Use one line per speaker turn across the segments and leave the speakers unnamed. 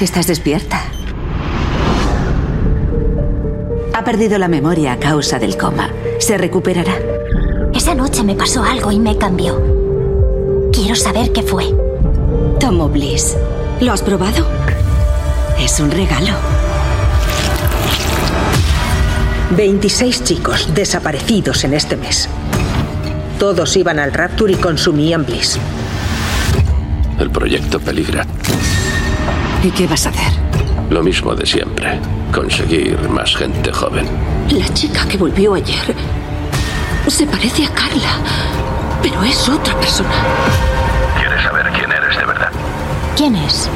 Estás despierta. Ha perdido la memoria a causa del coma. Se recuperará.
Esa noche me pasó algo y me cambió. Quiero saber qué fue.
Tomo Bliss. ¿Lo has probado? Es un regalo.
26 chicos desaparecidos en este mes. Todos iban al Rapture y consumían Bliss.
El proyecto peligra.
¿Y qué vas a hacer?
Lo mismo de siempre. Conseguir más gente joven.
La chica que volvió ayer se parece a Carla, pero es otra persona.
¿Quieres saber quién eres de verdad?
¿Quién es?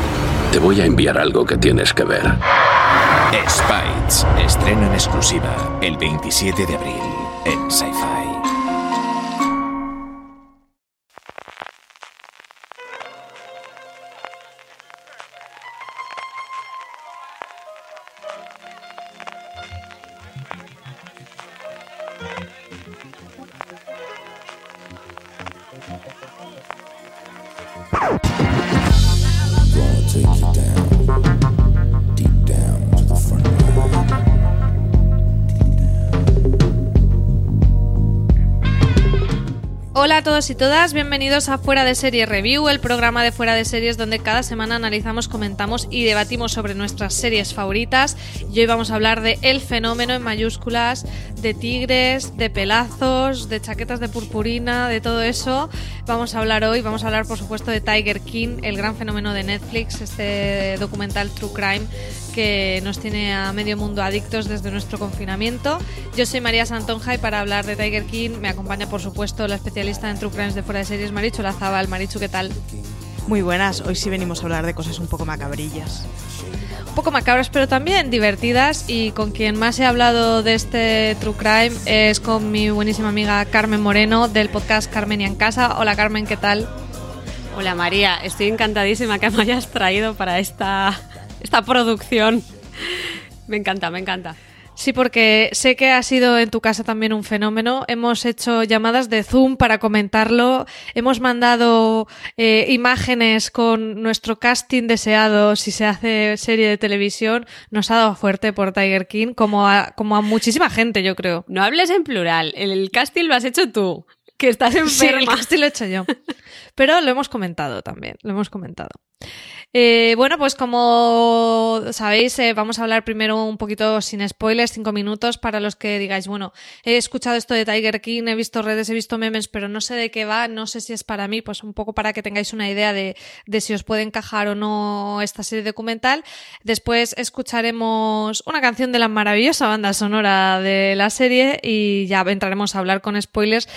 Te voy a enviar algo que tienes que ver.
Spites, estreno en exclusiva el 27 de abril en Sci-Fi.
Todos y todas, bienvenidos a Fuera de Series Review, el programa de Fuera de Series donde cada semana analizamos, comentamos y debatimos sobre nuestras series favoritas. Y hoy vamos a hablar de El Fenómeno en mayúsculas, de tigres, de pelazos, de chaquetas de purpurina, de todo eso. Vamos a hablar hoy, vamos a hablar por supuesto de Tiger King, el gran fenómeno de Netflix, este documental True Crime que nos tiene a medio mundo adictos desde nuestro confinamiento. Yo soy María Santonja y para hablar de Tiger King me acompaña por supuesto la especialista en True Crimes de fuera de series Marichu Lazabal. Marichu, ¿qué tal?
Muy buenas, hoy sí venimos a hablar de cosas un poco macabrillas.
Un poco macabras, pero también divertidas. Y con quien más he hablado de este True Crime es con mi buenísima amiga Carmen Moreno del podcast Carmen y en Casa. Hola Carmen, ¿qué tal?
Hola María, estoy encantadísima que me hayas traído para esta, esta producción. Me encanta, me encanta.
Sí, porque sé que ha sido en tu casa también un fenómeno. Hemos hecho llamadas de Zoom para comentarlo. Hemos mandado eh, imágenes con nuestro casting deseado si se hace serie de televisión. Nos ha dado fuerte por Tiger King, como a, como a muchísima gente, yo creo.
No hables en plural. El casting lo has hecho tú, que estás enferma.
Sí, el lo he hecho yo. Pero lo hemos comentado también, lo hemos comentado. Eh, bueno, pues como sabéis, eh, vamos a hablar primero un poquito sin spoilers, cinco minutos, para los que digáis, bueno, he escuchado esto de Tiger King, he visto redes, he visto memes, pero no sé de qué va, no sé si es para mí, pues un poco para que tengáis una idea de, de si os puede encajar o no esta serie documental. Después escucharemos una canción de la maravillosa banda sonora de la serie y ya entraremos a hablar con spoilers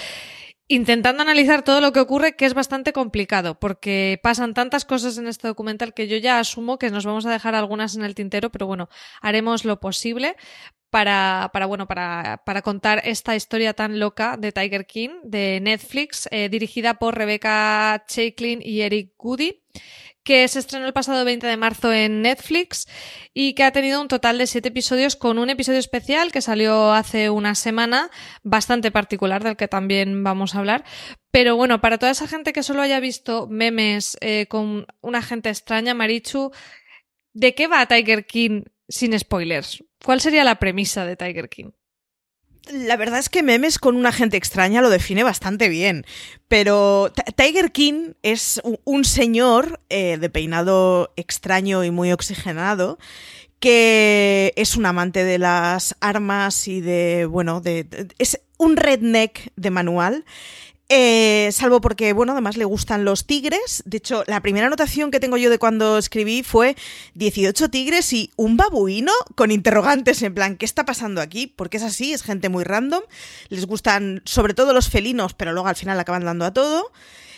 intentando analizar todo lo que ocurre, que es bastante complicado, porque pasan tantas cosas en este documental que yo ya asumo que nos vamos a dejar algunas en el tintero, pero bueno, haremos lo posible para, para bueno, para, para contar esta historia tan loca de Tiger King, de Netflix, eh, dirigida por Rebecca Chaiklin y Eric Goody que se estrenó el pasado 20 de marzo en Netflix y que ha tenido un total de siete episodios con un episodio especial que salió hace una semana, bastante particular del que también vamos a hablar. Pero bueno, para toda esa gente que solo haya visto memes eh, con una gente extraña, Marichu, ¿de qué va Tiger King sin spoilers? ¿Cuál sería la premisa de Tiger King?
La verdad es que memes con una gente extraña lo define bastante bien. Pero Tiger King es un señor eh, de peinado extraño y muy oxigenado que es un amante de las armas y de, bueno, de, es un redneck de manual eh, salvo porque, bueno, además le gustan los tigres. De hecho, la primera anotación que tengo yo de cuando escribí fue 18 tigres y un babuino con interrogantes en plan, ¿qué está pasando aquí? Porque es así, es gente muy random. Les gustan sobre todo los felinos, pero luego al final acaban dando a todo.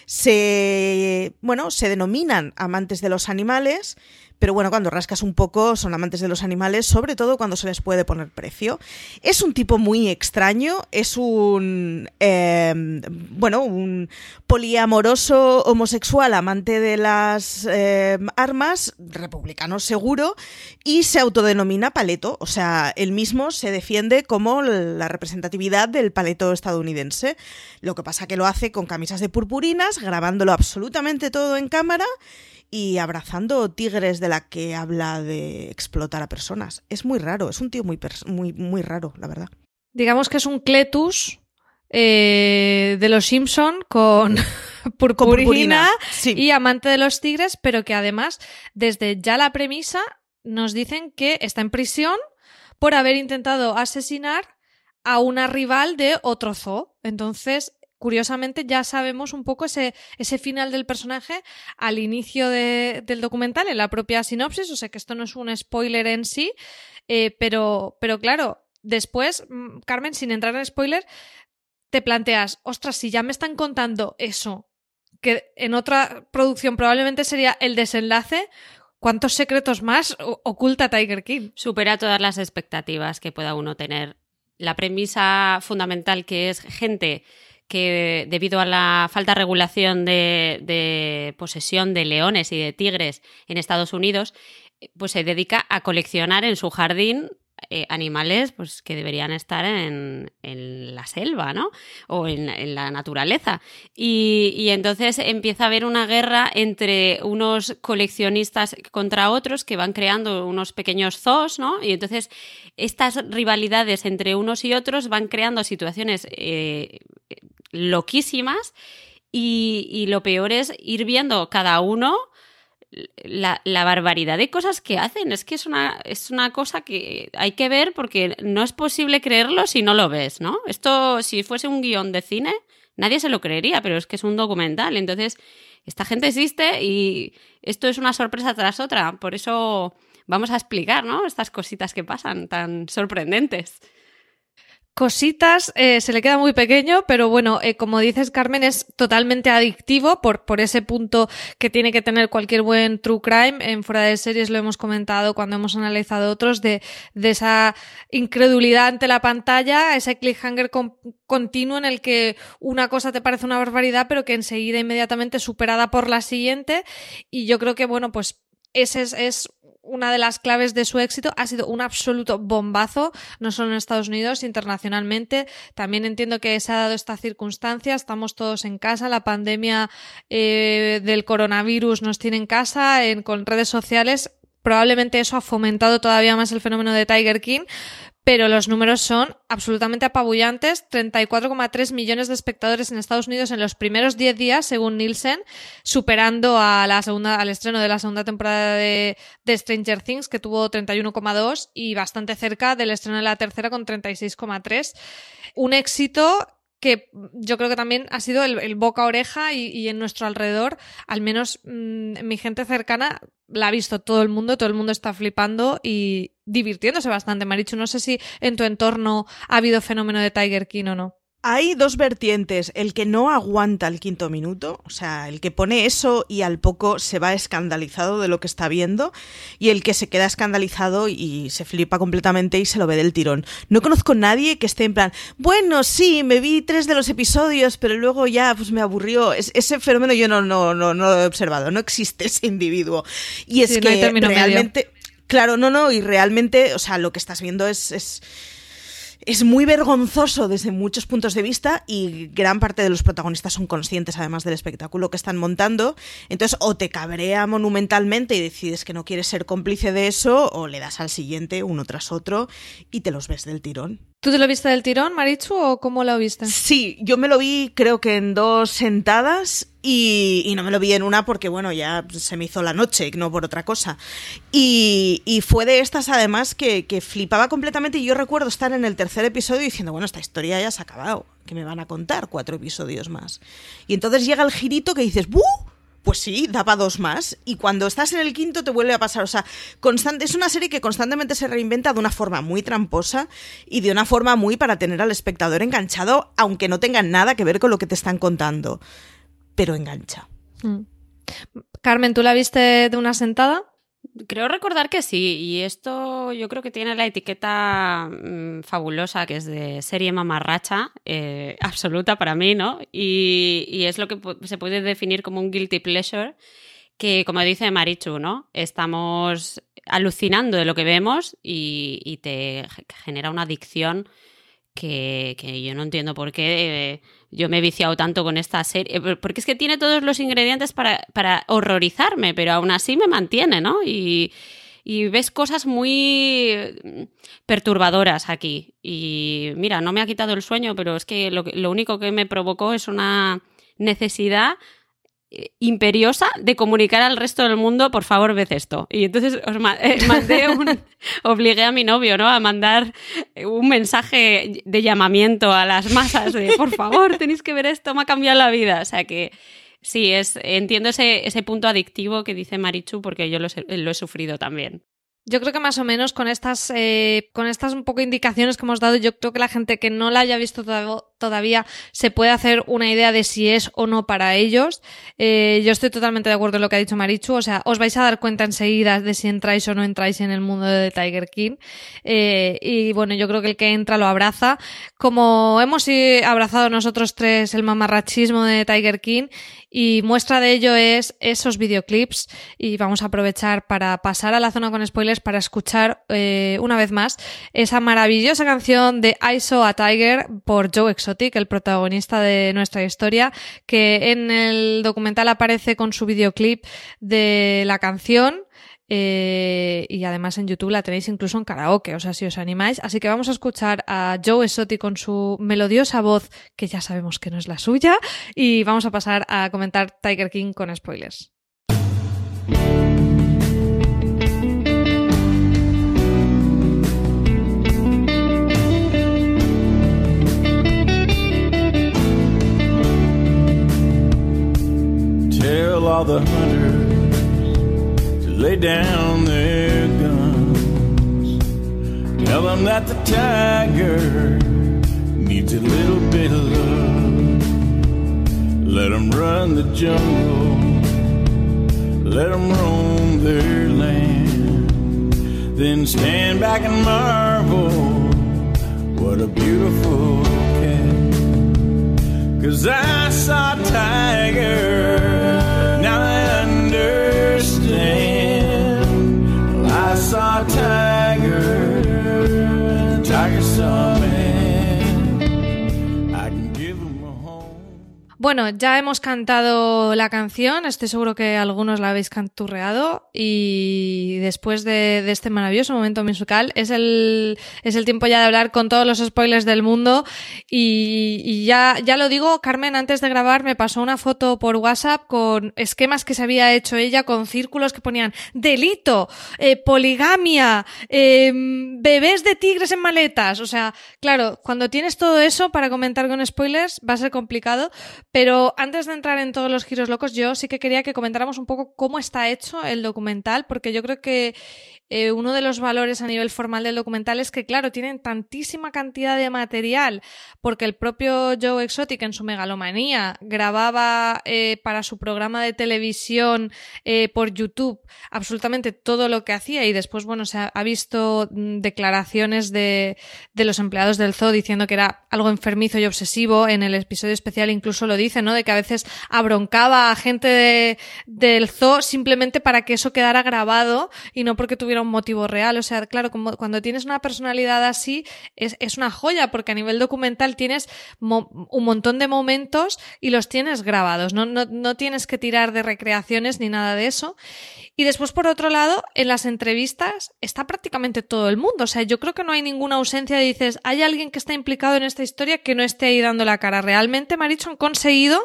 se, bueno, se denominan amantes de los animales, pero bueno, cuando rascas un poco son amantes de los animales, sobre todo cuando se les puede poner precio. Es un tipo muy extraño, es un, eh, bueno, un poliamoroso homosexual amante de las eh, armas, republicano seguro, y se autodenomina paleto, o sea, él mismo se defiende como la representatividad del paleto estadounidense. Lo que pasa que lo hace con camisas de purpurinas, grabándolo absolutamente todo en cámara y abrazando tigres de la que habla de explotar a personas. Es muy raro, es un tío muy, muy, muy raro, la verdad.
Digamos que es un Cletus eh, de los Simpson con purpurina, y amante de los tigres, pero que además, desde ya la premisa, nos dicen que está en prisión por haber intentado asesinar a una rival de otro zoo. Entonces, curiosamente ya sabemos un poco ese, final del personaje al inicio del documental, en la propia sinopsis, o sea que esto no es un spoiler en sí, eh, pero, pero claro, después, mm, Carmen, sin entrar en spoiler, te planteas, ostras, si ya me están contando eso, que en otra producción probablemente sería el desenlace, ¿cuántos secretos más oculta Tiger King?
Supera todas las expectativas que pueda uno tener. La premisa fundamental que es gente que debido a la falta de regulación de, posesión de leones y de tigres en Estados Unidos, pues se dedica a coleccionar en su jardín eh, animales pues, que deberían estar en, la selva, ¿no? O en, la naturaleza. Y, entonces empieza a haber una guerra entre unos coleccionistas contra otros que van creando unos pequeños zoos, ¿no? Y entonces estas rivalidades entre unos y otros van creando situaciones eh, loquísimas y, lo peor es ir viendo cada uno la, barbaridad de cosas que hacen. Es que es una, es una cosa que hay que ver porque no es posible creerlo si no lo ves, ¿no? Esto, si fuese un guion de cine, nadie se lo creería, pero es que es un documental. Entonces, esta gente existe y esto es una sorpresa tras otra. Por eso vamos a explicar, ¿no? Estas cositas que pasan tan sorprendentes
cositas, eh, se le queda muy pequeño, pero bueno, eh, como dices Carmen, es totalmente adictivo por, por ese punto que tiene que tener cualquier buen true crime. En fuera de series lo hemos comentado cuando hemos analizado otros, de, de esa incredulidad ante la pantalla, ese cliffhanger continuo en el que una cosa te parece una barbaridad, pero que enseguida inmediatamente superada por la siguiente. Y yo creo que, bueno, pues ese es una de las claves de su éxito ha sido un absoluto bombazo, no solo en Estados Unidos, internacionalmente. También entiendo que se ha dado esta circunstancia, estamos todos en casa, la pandemia eh, del coronavirus nos tiene en casa, en, con redes sociales. Probablemente eso ha fomentado todavía más el fenómeno de Tiger King, pero los números son absolutamente apabullantes. 34,3 millones de espectadores en Estados Unidos en los primeros 10 días, según Nielsen, superando a la segunda, al estreno de la segunda temporada de, de Stranger Things, que tuvo 31,2 y bastante cerca del estreno de la tercera con 36,3. Un éxito que yo creo que también ha sido el, boca oreja y, en nuestro alrededor, al menos mm, mi gente cercana la ha visto todo el mundo, todo el mundo está flipando y divirtiéndose bastante. Marichu, no sé si en tu entorno ha habido fenómeno de Tiger King o no.
Hay dos vertientes, el que no aguanta el quinto minuto, o sea, el que pone eso y al poco se va escandalizado de lo que está viendo, y el que se queda escandalizado y se flipa completamente y se lo ve del tirón. No conozco a nadie que esté en plan, bueno, sí, me vi tres de los episodios, pero luego ya pues me aburrió. ese fenómeno yo no, no, no, no, lo he observado, no existe ese individuo. Y es que realmente... Claro, no, no, y realmente, o sea, lo que estás viendo es, es es muy vergonzoso desde muchos puntos de vista y gran parte de los protagonistas son conscientes además del espectáculo que están montando. Entonces o te cabrea monumentalmente y decides que no quieres ser cómplice de eso o le das al siguiente uno tras otro y te los ves del tirón.
¿Tú te lo viste del tirón, Marichu, o cómo lo viste?
Sí, yo me lo vi creo que en dos sentadas y, no me lo vi en una porque, bueno, ya se me hizo la noche, no por otra cosa. Y, fue de estas, además, que, flipaba completamente. Y yo recuerdo estar en el tercer episodio diciendo, bueno, esta historia ya se ha acabado, que me van a contar cuatro episodios más. Y entonces llega el girito que dices, ¡buh! Pues sí, daba dos más. Y cuando estás en el quinto te vuelve a pasar. O sea, constante, es una serie que constantemente se reinventa de una forma muy tramposa y de una forma muy para tener al espectador enganchado, aunque no tenga nada que ver con lo que te están contando. pero engancha.
Mm. Carmen, ¿tú la viste de una sentada?
Creo recordar que sí, y esto yo creo que tiene la etiqueta mm, fabulosa que es de serie mamarracha, eh, absoluta para mí, ¿no? Y, y es lo que se puede definir como un guilty pleasure, que como dice Marichu, ¿no? Estamos alucinando de lo que vemos y, y te genera una adicción que, que, yo no entiendo por qué eh, yo me he viciado tanto con esta serie, eh, porque es que tiene todos los ingredientes para, para horrorizarme, pero aún así me mantiene, ¿no? Y, y ves cosas muy perturbadoras aquí. Y mira, no me ha quitado el sueño, pero es que lo, lo único que me provocó es una necesidad imperiosa de comunicar al resto del mundo, por favor, ved esto. Y entonces os eh, mandé un, obligué a mi novio, ¿no? A mandar un mensaje de llamamiento a las masas de, por favor, tenéis que ver esto, me ha cambiado la vida. O sea que sí, es, entiendo ese, ese punto adictivo que dice Marichu porque yo lo, lo he sufrido también.
Yo creo que más o menos con estas, eh, con estas un poco indicaciones que hemos dado, yo creo que la gente que no la haya visto todavía se puede hacer una idea de si es o no para ellos. Eh, yo estoy totalmente de acuerdo en lo que ha dicho Marichu, o sea, os vais a dar cuenta enseguida de si entráis o no entráis en el mundo de Tiger King. Eh, y bueno, yo creo que el que entra lo abraza. Como hemos abrazado nosotros tres el mamarrachismo de Tiger King, y muestra de ello es esos videoclips, y vamos a aprovechar para pasar a la zona con spoilers para escuchar eh, una vez más esa maravillosa canción de I Saw a Tiger por Joe Exotic, el protagonista de nuestra historia, que en el documental aparece con su videoclip de la canción. Eh, y además en YouTube la tenéis incluso en karaoke, o sea, si os animáis. Así que vamos a escuchar a Joe Exotic con su melodiosa voz, que ya sabemos que no es la suya, y vamos a pasar a comentar Tiger King con spoilers.
Tell all the hunters to lay down their guns. Tell them that the tiger needs a little bit of love. Let them run the jungle, let them roam their land. Then stand back and marvel, what a beautiful cat. Cause I saw a tiger,
Bueno, ya hemos cantado la canción, estoy seguro que algunos la habéis canturreado y después de, este maravilloso momento musical es el, es el tiempo ya de hablar con todos los spoilers del mundo y, ya, ya lo digo, Carmen antes de grabar me pasó una foto por WhatsApp con esquemas que se había hecho ella con círculos que ponían delito, eh, poligamia, eh, bebés de tigres en maletas, o sea, claro, cuando tienes todo eso para comentar con spoilers va a ser complicado, antes de entrar en todos los giros locos, yo sí que quería que comentáramos un poco cómo está hecho el documental, porque yo creo que eh, uno de los valores a nivel formal del documental es que, claro, tienen tantísima cantidad de material, porque el propio Joe Exotic en su megalomanía grababa eh, para su programa de televisión eh, por YouTube absolutamente todo lo que hacía y después, bueno, se ha, ha visto mm, declaraciones de, de los empleados del zoo diciendo que era algo enfermizo y obsesivo. En el episodio especial incluso lo dice, ¿no? De que a veces abroncaba a gente de, del zoo simplemente para que eso quedara grabado y no porque tuviera un motivo real. O sea, claro, como cuando tienes una personalidad así, es, es una joya, porque a nivel documental tienes mo un montón de momentos y los tienes grabados. No, no, no tienes que tirar de recreaciones ni nada de eso. Y después, por otro lado, en las entrevistas está prácticamente todo el mundo. O sea, yo creo que no hay ninguna ausencia de dices, hay alguien que está implicado en esta historia que no esté ahí dando la cara. Realmente, Maricho, han conseguido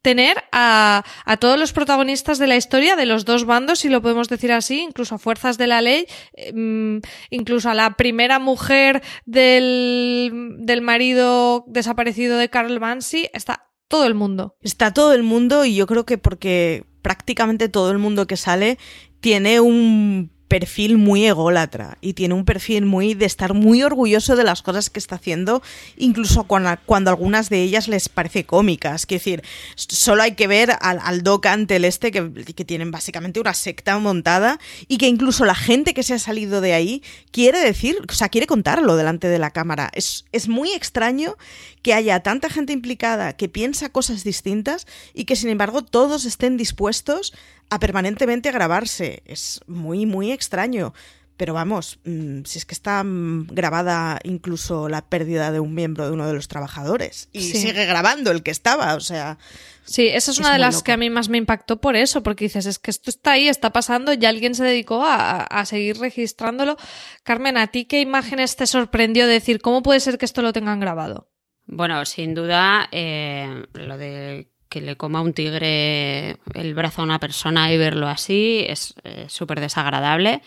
tener a, a todos los protagonistas de la historia de los dos bandos, si lo podemos decir así, incluso a fuerzas de la ley, eh, incluso a la primera mujer del, del marido desaparecido de Carl Bansi, está todo el mundo.
Está todo el mundo y yo creo que porque prácticamente todo el mundo que sale tiene un perfil muy ególatra y tiene un perfil muy de estar muy orgulloso de las cosas que está haciendo, incluso cuando, algunas de ellas les parece cómicas. Quiero decir, solo hay que ver al, al Doc Antel este que, que tienen básicamente una secta montada y que incluso la gente que se ha salido de ahí quiere decir, o sea, quiere contarlo delante de la cámara. Es, es muy extraño que haya tanta gente implicada que piensa cosas distintas y que sin embargo todos estén dispuestos a permanentemente grabarse. Es muy, muy extraño. Pero vamos, mmm, si es que está mmm, grabada incluso la pérdida de un miembro de uno de los trabajadores. Y
Sí.
sigue grabando el que estaba, o sea.
Sí, esa es una de las
loco.
que a mí más me impactó por eso, porque dices, es que esto está ahí, está pasando, y alguien se dedicó a, a seguir registrándolo. Carmen, ¿a ti qué imágenes te sorprendió de decir, cómo puede ser que esto lo tengan grabado?
Bueno, sin duda, eh, lo de que le coma un tigre el brazo a una persona y verlo así es eh, súper desagradable.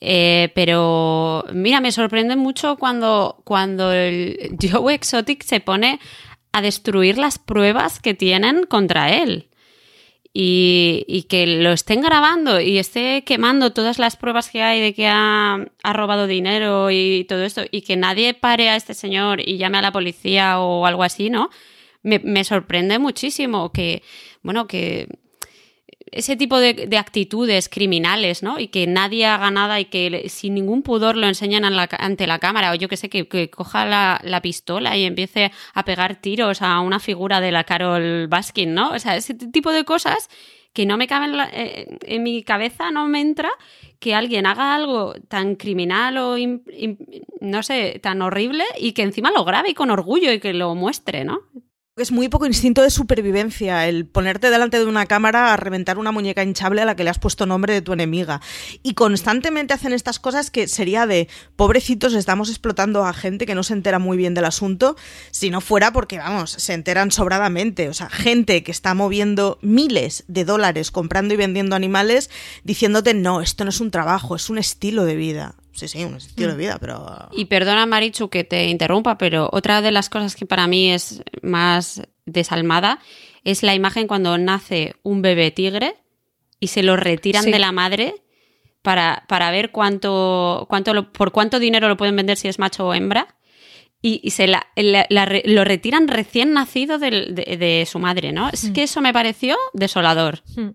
Eh, pero mira, me sorprende mucho cuando, cuando el Joe Exotic se pone a destruir las pruebas que tienen contra él. Y, y que lo estén grabando y esté quemando todas las pruebas que hay de que ha, ha robado dinero y todo esto, y que nadie pare a este señor y llame a la policía o algo así, ¿no? Me, me sorprende muchísimo que, bueno, que ese tipo de, de actitudes criminales, ¿no? Y que nadie haga nada y que sin ningún pudor lo enseñan ante la cámara, o yo que sé, que, coja la, la pistola y empiece a pegar tiros a una figura de la Carol Baskin, ¿no? O sea, ese tipo de cosas que no me caben en, eh, en mi cabeza, no me entra que alguien haga algo tan criminal o, no sé, tan horrible y que encima lo grabe y con orgullo y que lo muestre, ¿no?
Es muy poco instinto de supervivencia el ponerte delante de una cámara a reventar una muñeca hinchable a la que le has puesto nombre de tu enemiga. Y constantemente hacen estas cosas que sería de pobrecitos, estamos explotando a gente que no se entera muy bien del asunto, si no fuera porque, vamos, se enteran sobradamente. O sea, gente que está moviendo miles de dólares comprando y vendiendo animales diciéndote, no, esto no es un trabajo, es un estilo de vida. Sí, sí, un estilo de vida, pero...
Y perdona, Marichu, que te interrumpa, pero otra de las cosas que para mí es más desalmada es la imagen cuando nace un bebé tigre y se lo retiran
Sí.
de la madre para, para ver cuánto, cuánto lo- por cuánto dinero lo pueden vender si es macho o hembra. Y, y se la, la- la re- lo retiran recién nacido de, de su madre, ¿no? Es
Mm.
que eso me pareció desolador.
Hmm.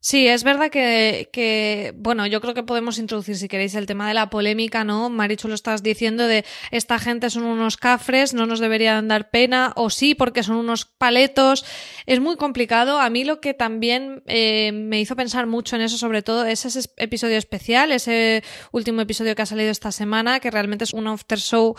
Sí, es verdad que, que, bueno, yo creo que podemos introducir, si queréis, el tema de la polémica, ¿no? Marichu lo estás diciendo de esta gente son unos cafres, no nos deberían dar pena, o sí, porque son unos paletos. Es muy complicado. A mí lo que también eh, me hizo pensar mucho en eso, sobre todo, es ese episodio especial, ese último episodio que ha salido esta semana, que realmente es un after show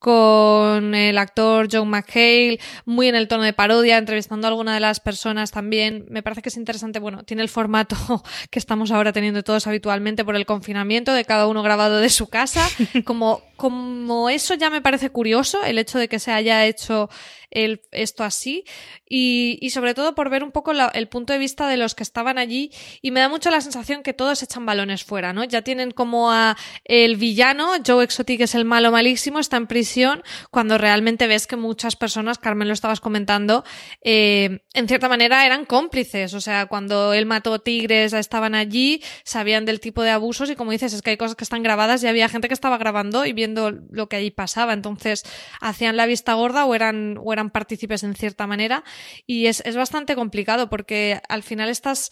con el actor John McHale, muy en el tono de parodia, entrevistando a alguna de las personas también. Me parece que es interesante, bueno, tiene el formato que estamos ahora teniendo todos habitualmente por el confinamiento, de cada uno grabado de su casa. Como, como eso ya me parece curioso, el hecho de que se haya hecho esto así, y, sobre todo por ver un poco el punto de vista de los que estaban allí, y me da mucho la sensación que todos echan balones fuera, ¿no? Ya tienen como a el villano, Joe Exotic es el malo malísimo, está en prisión, cuando realmente ves que muchas personas, Carmen lo estabas comentando, eh, en cierta manera eran cómplices, o sea, cuando él mató tigres estaban allí, sabían del tipo de abusos y como dices, es que hay cosas que están grabadas y había gente que estaba grabando y viendo lo que allí pasaba, entonces hacían la vista gorda o eran, o eran partícipes en cierta manera y es, es bastante complicado porque al final estás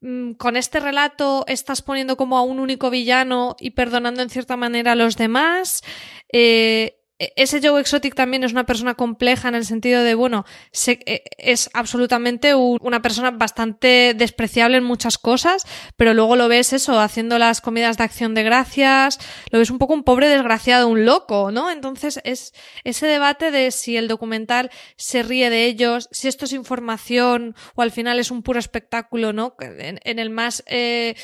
mm, con este relato estás poniendo como a un único villano y perdonando en cierta manera a los demás. Eh, ese Joe Exotic también es una persona compleja en el sentido de, bueno, se- eh, es absolutamente un- una persona bastante despreciable en muchas cosas, pero luego lo ves eso, haciendo las comidas de acción de gracias, lo ves un poco un pobre desgraciado, un loco, ¿no? Entonces es ese debate de si el documental se ríe de ellos, si esto es información o al final es un puro espectáculo, ¿no? En, el más eh,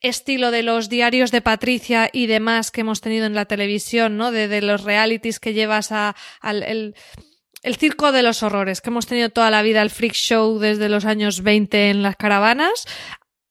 estilo de los diarios de Patricia y demás que hemos tenido en la televisión, ¿no? De los realities que llevas a, al el, el circo de los horrores que hemos tenido toda la vida, el freak show desde los años 20 en las caravanas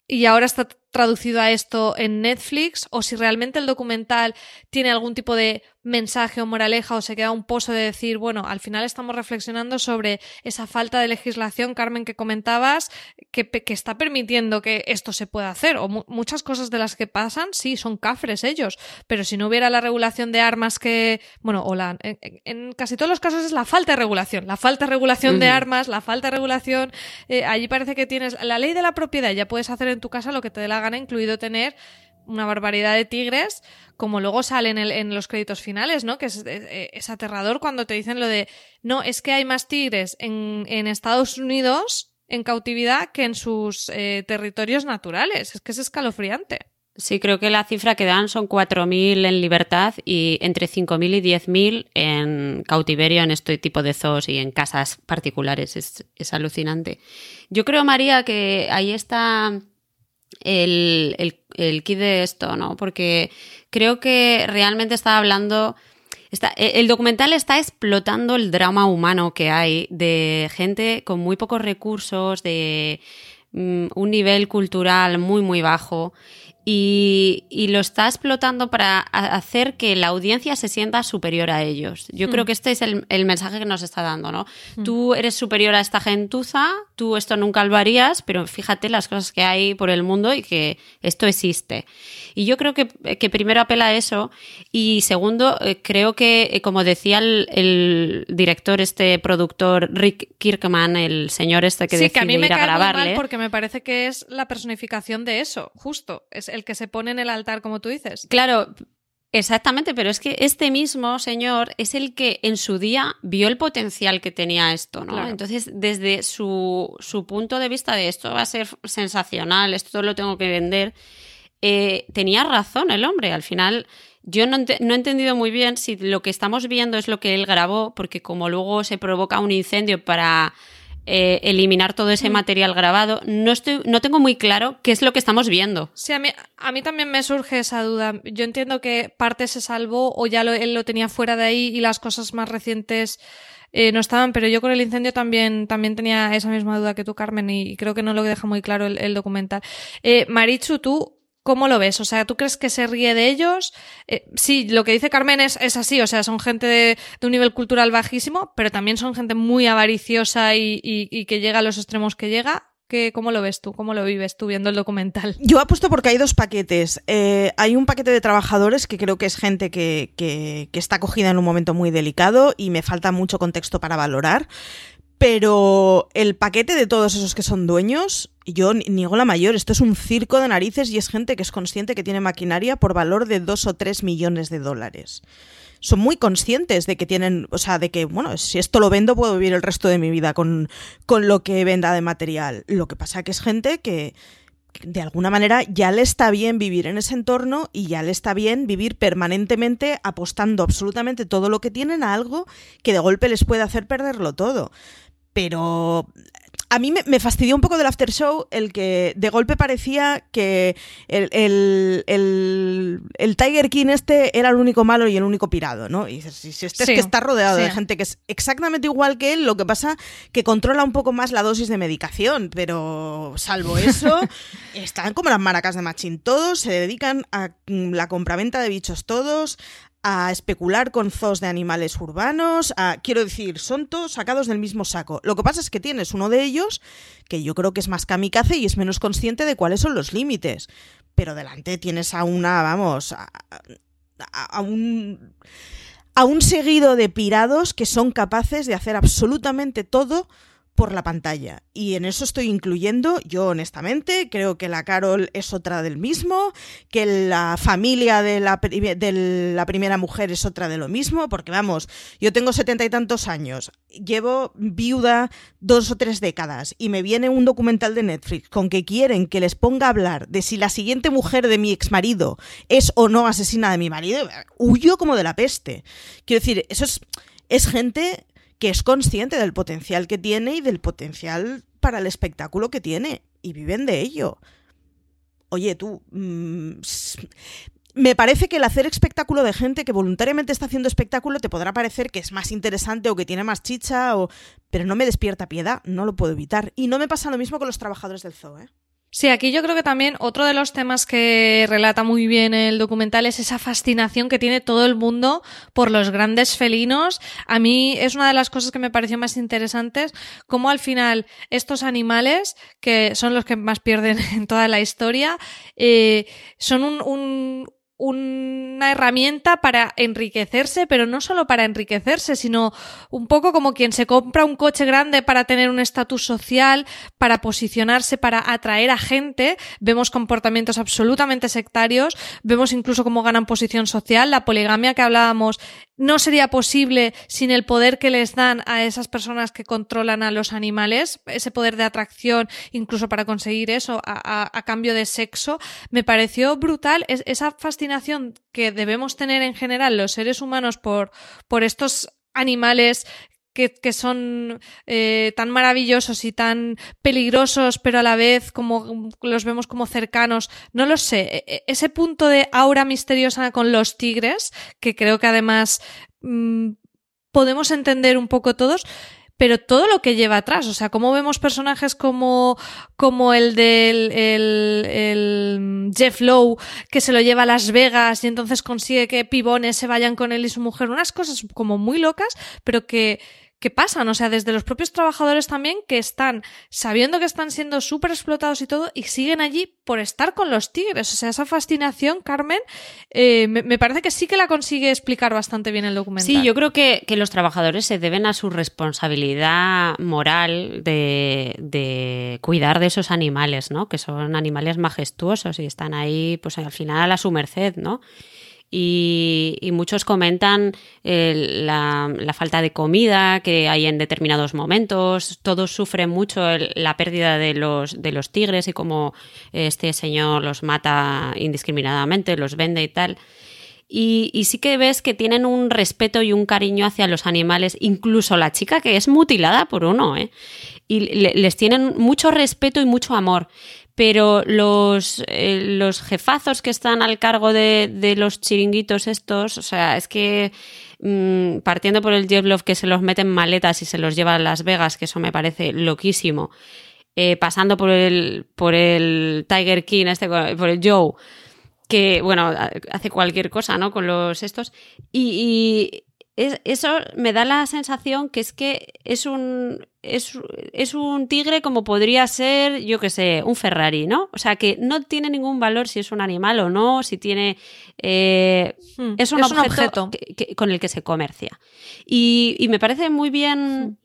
y ahora está traducido a esto en Netflix o si realmente el documental tiene algún tipo de mensaje o moraleja o se queda un pozo de decir, bueno, al final estamos reflexionando sobre esa falta de legislación, Carmen, que comentabas, que, que está permitiendo que esto se pueda hacer. O mu muchas cosas de las que pasan, sí, son cafres ellos, pero si no hubiera la regulación de armas que, bueno, o la, en, en casi todos los casos es la falta de regulación, la falta de regulación de armas, la falta de regulación, eh, allí parece que tienes la ley de la propiedad, ya puedes hacer en tu casa lo que te dé la gana, incluido tener una barbaridad de tigres, como luego sale en, el, en los créditos finales, ¿no? Que es, aterrador cuando te dicen lo de, no, es que hay más tigres en, Estados Unidos en cautividad que en sus eh, territorios naturales. Es que es escalofriante.
Sí, creo que la cifra que dan son 4.000 en libertad y entre 5.000 y 10.000 en cautiverio en este tipo de zoos y en casas particulares. Es, es alucinante. Yo creo, María, que ahí está el, el, el kit de esto, ¿no? Porque creo que realmente está hablando. Está, el documental está explotando el drama humano que hay de gente con muy pocos recursos, de um, un nivel cultural muy, muy bajo. Y, y, lo está explotando para hacer que la audiencia se sienta superior a ellos. Yo mm. creo que este es el, el, mensaje que nos está dando, ¿no? Mm. Tú eres superior a esta gentuza, tú esto nunca lo harías, pero fíjate las cosas que hay por el mundo y que esto existe. Y yo creo que, que primero apela a eso y segundo, eh, creo que, eh, como decía el, el, director, este productor, Rick Kirkman, el señor este que
sí,
decide
que a mí me
ir a
cae
grabarle.
Muy mal porque me parece que es la personificación de eso, justo. Es el que se pone en el altar, como tú dices.
Claro, Exactamente, pero es que este mismo señor es el que en su día vio el potencial que tenía esto, ¿no? Claro. Entonces, desde su, su, punto de vista de esto va a ser sensacional, esto lo tengo que vender, eh, tenía razón el hombre. Al final, yo no, no, he entendido muy bien si lo que estamos viendo es lo que él grabó, porque como luego se provoca un incendio para eh, eliminar todo ese material grabado. No, estoy, no tengo muy claro qué es lo que estamos viendo.
Sí, a mí, a mí también me surge esa duda. Yo entiendo que parte se salvó o ya lo, él lo tenía fuera de ahí y las cosas más recientes eh, no estaban, pero yo con el incendio también, también tenía esa misma duda que tú, Carmen, y creo que no lo deja muy claro el, el documental. Eh, Marichu, tú, ¿Cómo lo ves? O sea, ¿tú crees que se ríe de ellos? Eh, sí, lo que dice Carmen es, es así, o sea, son gente de, un nivel cultural bajísimo, pero también son gente muy avariciosa y, y, que llega a los extremos que llega. ¿Qué, ¿Cómo lo ves tú? ¿Cómo lo vives tú viendo el documental?
Yo apuesto porque hay dos paquetes. Eh, hay un paquete de trabajadores que creo que es gente que, que, que está acogida en un momento muy delicado y me falta mucho contexto para valorar. Pero el paquete de todos esos que son dueños, yo niego la mayor. Esto es un circo de narices y es gente que es consciente que tiene maquinaria por valor de dos o tres millones de dólares. Son muy conscientes de que tienen, o sea, de que, bueno, si esto lo vendo puedo vivir el resto de mi vida con, con lo que venda de material. Lo que pasa que es gente que, de alguna manera ya le está bien vivir en ese entorno y ya le está bien vivir permanentemente apostando absolutamente todo lo que tienen a algo que de golpe les puede hacer perderlo todo pero a mí me, fastidió un poco del after show el que de golpe parecía que el, el, el, el, Tiger King este era el único malo y el único pirado, ¿no? Y dices, si este sí, es que está rodeado sí. de gente que es exactamente igual que él, lo que pasa que controla un poco más la dosis de medicación, pero salvo eso, están como las maracas de machín todos, se dedican a la compraventa de bichos todos, a especular con zoos de animales urbanos, a, quiero decir, son todos sacados del mismo saco. Lo que pasa es que tienes uno de ellos que yo creo que es más kamikaze y es menos consciente de cuáles son los límites. Pero delante tienes a una, vamos, a, un a un seguido de pirados que son capaces de hacer absolutamente todo por la pantalla. Y en eso estoy incluyendo, yo honestamente, creo que la Carol es otra del mismo, que la familia de la, primera mujer es otra de lo mismo, porque vamos, yo tengo setenta y tantos años, llevo viuda dos o tres décadas y me viene un documental de Netflix con que quieren que les ponga a hablar de si la siguiente mujer de mi exmarido es o no asesina de mi marido, huyo como de la peste. Quiero decir, eso es, es gente que es consciente del potencial que tiene y del potencial para el espectáculo que tiene y viven de ello. Oye, tú, mmm, me parece que el hacer espectáculo de gente que voluntariamente está haciendo espectáculo te podrá parecer que es más interesante o que tiene más chicha, o... pero no me despierta piedad, no lo puedo evitar. Y no me pasa lo mismo con los trabajadores del zoo. ¿eh?
Sí, aquí yo creo que también otro de los temas que relata muy bien el documental es esa fascinación que tiene todo el mundo por los grandes felinos. A mí es una de las cosas que me pareció más interesantes, cómo al final estos animales, que son los que más pierden en toda la historia, eh, son un, un una herramienta para enriquecerse, pero no solo para enriquecerse, sino un poco como quien se compra un coche grande para tener un estatus social, para posicionarse, para atraer a gente. Vemos comportamientos absolutamente sectarios, vemos incluso cómo ganan posición social. La poligamia que hablábamos no sería posible sin el poder que les dan a esas personas que controlan a los animales, ese poder de atracción, incluso para conseguir eso a, cambio de sexo. Me pareció brutal es, esa fascinación que debemos tener en general los seres humanos por, por estos animales que, que, son eh, tan maravillosos y tan peligrosos, pero a la vez como los vemos como cercanos. No lo sé. E, e, ese punto de aura misteriosa con los tigres, que creo que además mmm, podemos entender un poco todos pero todo lo que lleva atrás, o sea, cómo vemos personajes como, como el del el, el Jeff Lowe, que se lo lleva a Las Vegas y entonces consigue que pibones se vayan con él y su mujer, unas cosas como muy locas, pero que, que pasan, o sea, desde los propios trabajadores también que están sabiendo que están siendo súper explotados y todo y siguen allí por estar con los tigres. O sea, esa fascinación, Carmen, eh, me, me, parece que sí que la consigue explicar bastante bien el documental.
Sí, yo creo que, que los trabajadores se deben a su responsabilidad moral de, de, cuidar de esos animales, ¿no? Que son animales majestuosos y están ahí, pues al final a su merced, ¿no? Y, muchos comentan eh, la, falta de comida que hay en determinados momentos. Todos sufren mucho la pérdida de los, de los tigres y cómo este señor los mata indiscriminadamente, los vende y tal. Y, y, sí que ves que tienen un respeto y un cariño hacia los animales, incluso la chica que es mutilada por uno, ¿eh? Y le, les tienen mucho respeto y mucho amor pero los, eh, los jefazos que están al cargo de, de, los chiringuitos estos, o sea, es que mmm, partiendo por el Jeff Love que se los mete en maletas y se los lleva a Las Vegas, que eso me parece loquísimo, eh, pasando por el, por el Tiger King, este, por el Joe, que, bueno, hace cualquier cosa, ¿no? Con los estos. Y es, eso me da la sensación que es que es un, es, es, un tigre como podría ser, yo que sé, un Ferrari, ¿no? O sea, que no tiene ningún valor si es un animal o no, si tiene... Eh,
hmm,
es un
es
objeto,
un objeto.
Que, que, con el que se comercia. Y, y me parece muy bien... Hmm.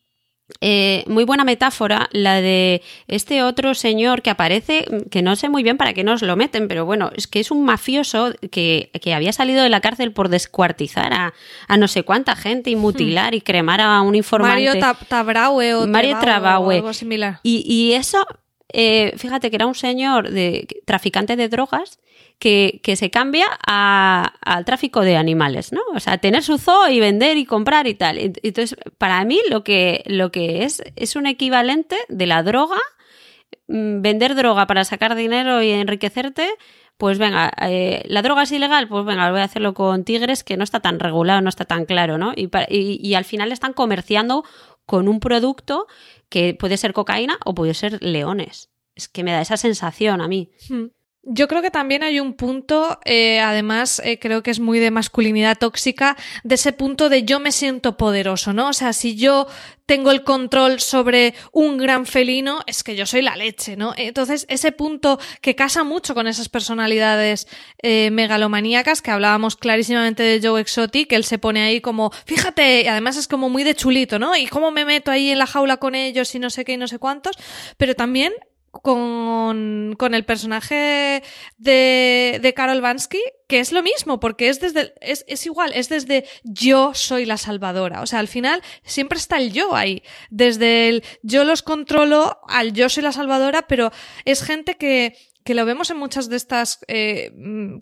Eh, muy buena metáfora la de este otro señor que aparece, que no sé muy bien para qué nos lo meten, pero bueno, es que es un mafioso que, que había salido de la cárcel por descuartizar a, a no sé cuánta gente y mutilar hmm. y cremar a un informante.
Mario Tabraue o
Mario
Trabaue, o algo similar.
Y, y eso, eh, fíjate que era un señor de traficante de drogas que, se cambia a, al tráfico de animales, ¿no? O sea, tener su zoo y vender y comprar y tal. Entonces, para mí lo que, lo que es es un equivalente de la droga, mm, vender droga para sacar dinero y enriquecerte, pues venga, eh, la droga es ilegal, pues venga, voy a hacerlo con tigres que no está tan regulado, no está tan claro, ¿no? Y, y, y al final están comerciando con un producto que puede ser cocaína o puede ser leones. Es que me da esa sensación a mí.
Hmm. Yo creo que también hay un punto, eh, además eh, creo que es muy de masculinidad tóxica, de ese punto de yo me siento poderoso, ¿no? O sea, si yo tengo el control sobre un gran felino, es que yo soy la leche, ¿no? Entonces, ese punto que casa mucho con esas personalidades eh, megalomaníacas que hablábamos clarísimamente de Joe Exotic, que él se pone ahí como, fíjate, y además es como muy de chulito, ¿no? Y cómo me meto ahí en la jaula con ellos y no sé qué y no sé cuántos, pero también con, con, el personaje de, de Carol Bansky, que es lo mismo, porque es desde, es, es igual, es desde yo soy la salvadora. O sea, al final siempre está el yo ahí. Desde el yo los controlo al yo soy la salvadora, pero es gente que, que lo vemos en muchas de estas eh,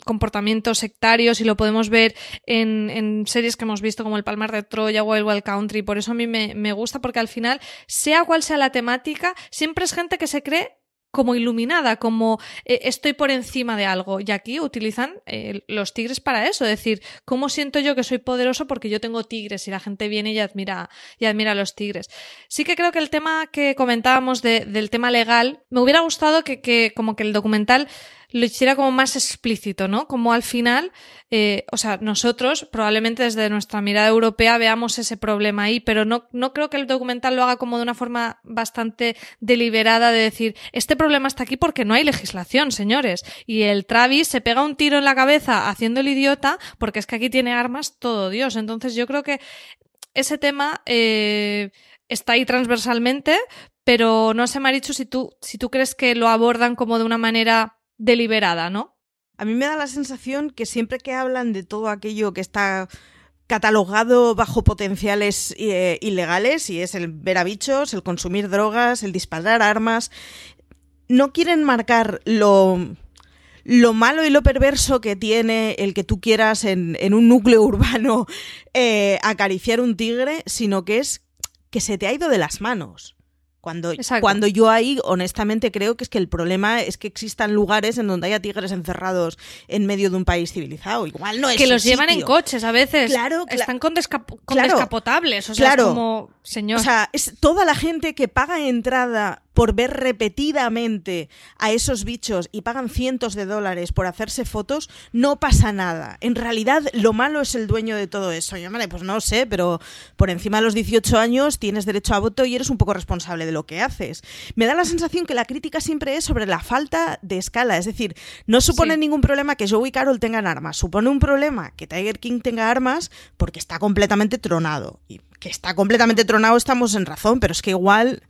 comportamientos sectarios y lo podemos ver en, series que hemos visto como El Palmar de Troya, Wild Wild Country. Por eso a mí me gusta, porque al final, sea cual sea la temática, siempre es gente que se cree como iluminada, como eh, estoy por encima de algo. Y aquí utilizan eh, los tigres para eso, es decir, ¿cómo siento yo que soy poderoso porque yo tengo tigres y la gente viene y admira, y admira a los tigres? Sí que creo que el tema que comentábamos de- del tema legal, me hubiera gustado que, que como que el documental lo hiciera como más explícito, ¿no? Como al final, eh, o sea, nosotros probablemente desde nuestra mirada europea veamos ese problema ahí, pero no, no creo que el documental lo haga como de una forma bastante deliberada de decir, este problema está aquí porque no hay legislación, señores. Y el Travis se pega un tiro en la cabeza haciendo el idiota porque es que aquí tiene armas todo Dios. Entonces yo creo que ese tema eh, está ahí transversalmente, pero no sé, Marichu, si tú, si tú crees que lo abordan como de una manera deliberada, ¿no?
A mí me da la sensación que siempre que hablan de todo aquello que está catalogado bajo potenciales eh, ilegales, y es el ver a bichos, el consumir drogas, el disparar armas, no quieren marcar lo, lo malo y lo perverso que tiene el que tú quieras en, en un núcleo urbano eh, acariciar un tigre, sino que es que se te ha ido de las manos. Cuando,
Exacto.
cuando yo ahí, honestamente, creo que es que el problema es que existan lugares en donde haya tigres encerrados en medio de un país civilizado. Igual no es
que los llevan en coches a veces.
Claro, cla-
Están con, descap- con
Claro.
descapotables. O sea,
Claro.
es como, señor.
O sea, es toda la gente que paga entrada por ver repetidamente a esos bichos y pagan cientos de dólares por hacerse fotos, no pasa nada. En realidad, lo malo es el dueño de todo eso. Yo, hombre, pues no sé, pero por encima de los 18 años tienes derecho a voto y eres un poco responsable de lo que haces. Me da la sensación que la crítica siempre es sobre la falta de escala. Es decir, no supone
Sí.
ningún problema que Joe y Carol tengan armas. Supone un problema que Tiger King tenga armas porque está completamente tronado. Y que está completamente tronado estamos en razón, pero es que igual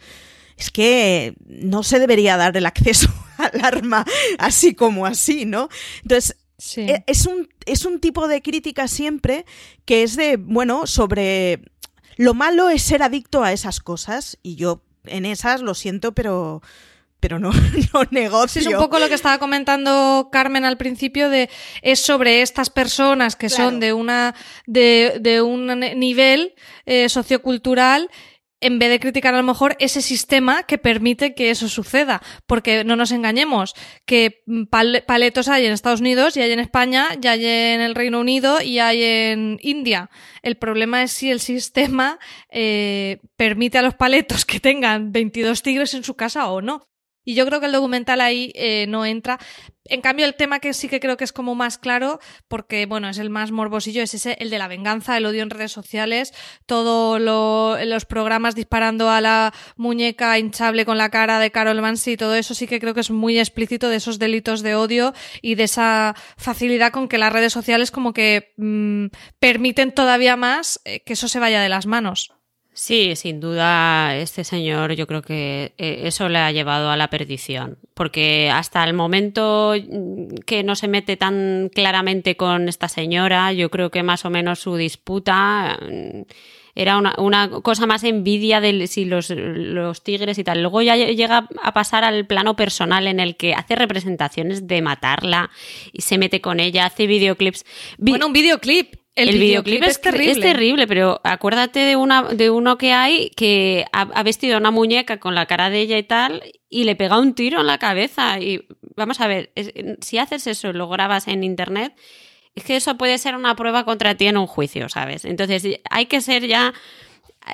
es que no se debería dar el acceso al arma así como así, ¿no? Entonces,
Sí.
e- es un, es un tipo de crítica siempre que es de, bueno, sobre lo malo es ser adicto a esas cosas y yo en esas lo siento, pero, pero no, no negocio.
Es un poco lo que estaba comentando Carmen al principio de es sobre estas personas que
Claro.
son de una de, de un nivel eh, sociocultural en vez de criticar a lo mejor ese sistema que permite que eso suceda. Porque no nos engañemos, que pal- paletos hay en Estados Unidos y hay en España, y hay en el Reino Unido y hay en India. El problema es si el sistema eh, permite a los paletos que tengan 22 tigres en su casa o no. Y yo creo que el documental ahí eh, no entra. En cambio, el tema que sí que creo que es como más claro, porque bueno, es el más morbosillo, es ese, el de la venganza, el odio en redes sociales, todos los programas disparando a la muñeca hinchable con la cara de Carol Mansi todo eso sí que creo que es muy explícito de esos delitos de odio y de esa facilidad con que las redes sociales como que mm, permiten todavía más eh, que eso se vaya de las manos.
Sí, sin duda, este señor yo creo que eh, eso le ha llevado a la perdición, porque hasta el momento mm, que no se mete tan claramente con esta señora, yo creo que más o menos su disputa mm, era una, una cosa más envidia de si los, los tigres y tal. Luego ya llega a pasar al plano personal en el que hace representaciones de matarla y se mete con ella, hace videoclips. Vi-
Bueno, un videoclip. El,
el, videoclip, es, terrible. es terrible, pero acuérdate de una de uno que hay que ha, ha, vestido a una muñeca con la cara de ella y tal y le pega un tiro en la cabeza y vamos a ver, es, si haces eso y lo grabas en internet, es que eso puede ser una prueba contra ti en un juicio, ¿sabes? Entonces hay que ser ya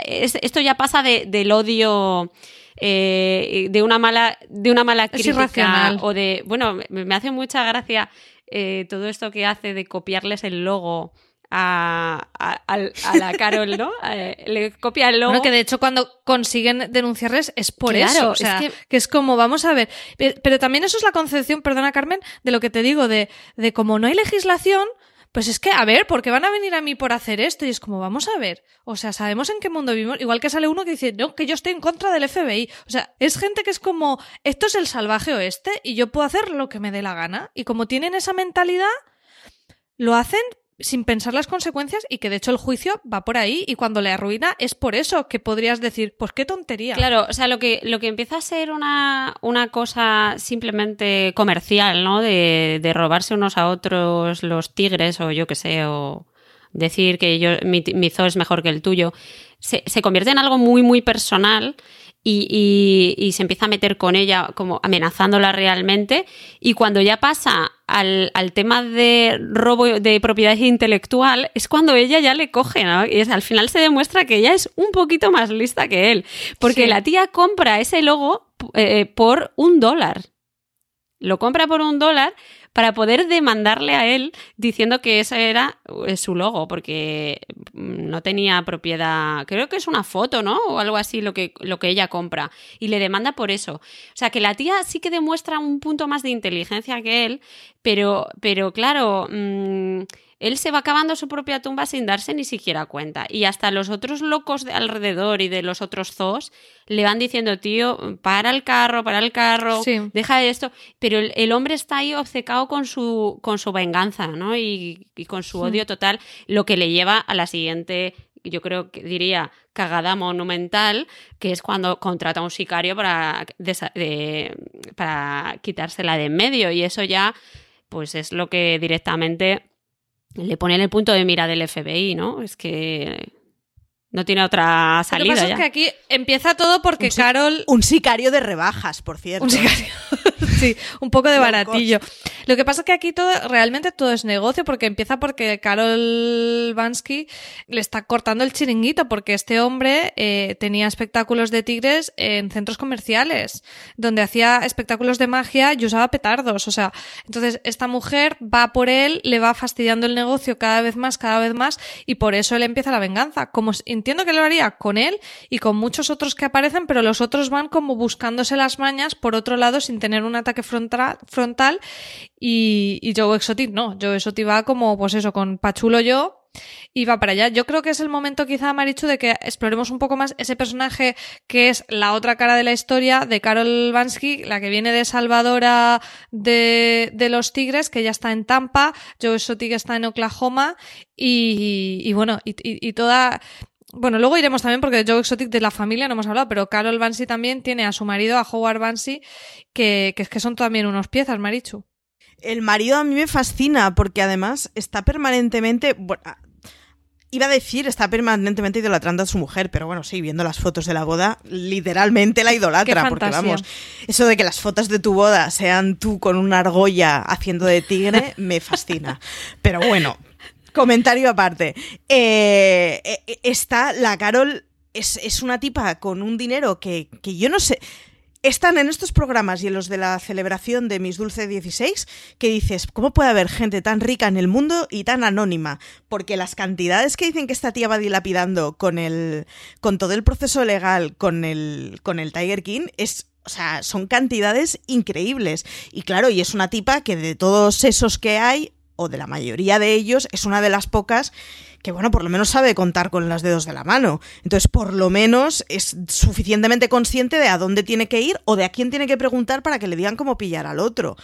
es, esto ya pasa de, del odio eh, de una mala de una mala crítica o de bueno, me, me hace mucha gracia eh, todo esto que hace de copiarles el logo a, a, a, la Carol, ¿no? Eh, le copia el logo.
Bueno, que de hecho cuando consiguen denunciarles es por claro, eso. O sea, es que... que... es como, vamos a ver. Pero también eso es la concepción, perdona Carmen, de lo que te digo, de, de como no hay legislación, pues es que, a ver, ¿por qué van a venir a mí por hacer esto? Y es como, vamos a ver. O sea, sabemos en qué mundo vivimos. Igual que sale uno que dice, no, que yo estoy en contra del FBI. O sea, es gente que es como, esto es el salvaje oeste y yo puedo hacer lo que me dé la gana. Y como tienen esa mentalidad, lo hacen sin pensar las consecuencias y que de hecho el juicio va por ahí y cuando le arruina es por eso que podrías decir, pues qué tontería.
Claro, o sea, lo que, lo que empieza a ser una, una cosa simplemente comercial, ¿no? De, de robarse unos a otros los tigres o yo qué sé, o decir que yo, mi, mi zoo es mejor que el tuyo, se, se convierte en algo muy, muy personal y, y- y se empieza a meter con ella como amenazándola realmente y cuando ya pasa al, al tema de robo de propiedad intelectual es cuando ella ya le coge, ¿no? Y es, al final se demuestra que ella es un poquito más lista que él, porque
Sí.
la tía compra ese logo eh, por un dólar. Lo compra por un dólar para poder demandarle a él diciendo que ese era eh, su logo, porque no tenía propiedad. Creo que es una foto, ¿no? O algo así lo que, lo que ella compra. Y le demanda por eso. O sea, que la tía sí que demuestra un punto más de inteligencia que él, pero, pero claro. mm, él se va cavando su propia tumba sin darse ni siquiera cuenta. Y hasta los otros locos de alrededor y de los otros zoos le van diciendo, tío, para el carro, para el carro,
Sí.
deja esto. Pero el, el hombre está ahí obcecado con su, con su venganza, ¿no? Y, y con su odio total, lo que le lleva a la siguiente, yo creo que diría, cagada monumental, que es cuando contrata a un sicario para, de- para quitársela de en medio. Y eso ya, pues es lo que directamente le pone en el punto de mira del FBI, ¿no? Es que no tiene otra
Lo que
salida
pasa
ya.
es que aquí empieza todo porque
Un
Carol...
Un sicario de rebajas, por cierto.
Un sicario. sí, un poco de baratillo. Lo que pasa es que aquí todo, realmente todo es negocio, porque empieza porque Carol Bansky le está cortando el chiringuito, porque este hombre eh, tenía espectáculos de tigres en centros comerciales, donde hacía espectáculos de magia y usaba petardos. O sea, entonces esta mujer va por él, le va fastidiando el negocio cada vez más, cada vez más, y por eso él empieza la venganza. Como entiendo que lo haría con él y con muchos otros que aparecen, pero los otros van como buscándose las mañas por otro lado sin tener un ataque frontra- frontal y, y Joe Exotic no. Joe Exotic va como, pues eso, con Pachulo yo y va para allá. Yo creo que es el momento quizá, Marichu, de que exploremos un poco más ese personaje que es la otra cara de la historia de Carol Bansky, la que viene de Salvadora de, de los Tigres, que ya está en Tampa, Joe Exotic está en Oklahoma y, y bueno, y toda... Bueno, luego iremos también porque de Joe Exotic de la familia no hemos hablado, pero Carol Bansky también tiene a su marido, a Howard Bansky, que, que es que son también unos piezas, Marichu.
El marido a mí me fascina porque además está permanentemente. bueno, ah, iba a decir, está permanentemente idolatrando a su mujer, pero bueno, sí, viendo las fotos de la boda, literalmente la idolatra.
Qué
Porque vamos, eso de que las fotos de tu boda sean tú con una argolla haciendo de tigre, me fascina. Pero bueno, comentario aparte. Eh, eh, está la Carol. Es, es una tipa con un dinero que, que yo no sé. Están en estos programas y en los de la celebración de Mis Dulce 16 que dices, ¿cómo puede haber gente tan rica en el mundo y tan anónima? Porque las cantidades que dicen que esta tía va dilapidando con el con todo el proceso legal con el con el Tiger King es o sea, son cantidades increíbles. Y claro, y es una tipa que de todos esos que hay, de la mayoría de ellos, es una de las pocas que, bueno, por lo menos sabe contar con los dedos de la mano. Entonces, por lo menos es suficientemente consciente de a dónde tiene que ir o de a quién tiene que preguntar para que le digan cómo pillar al otro.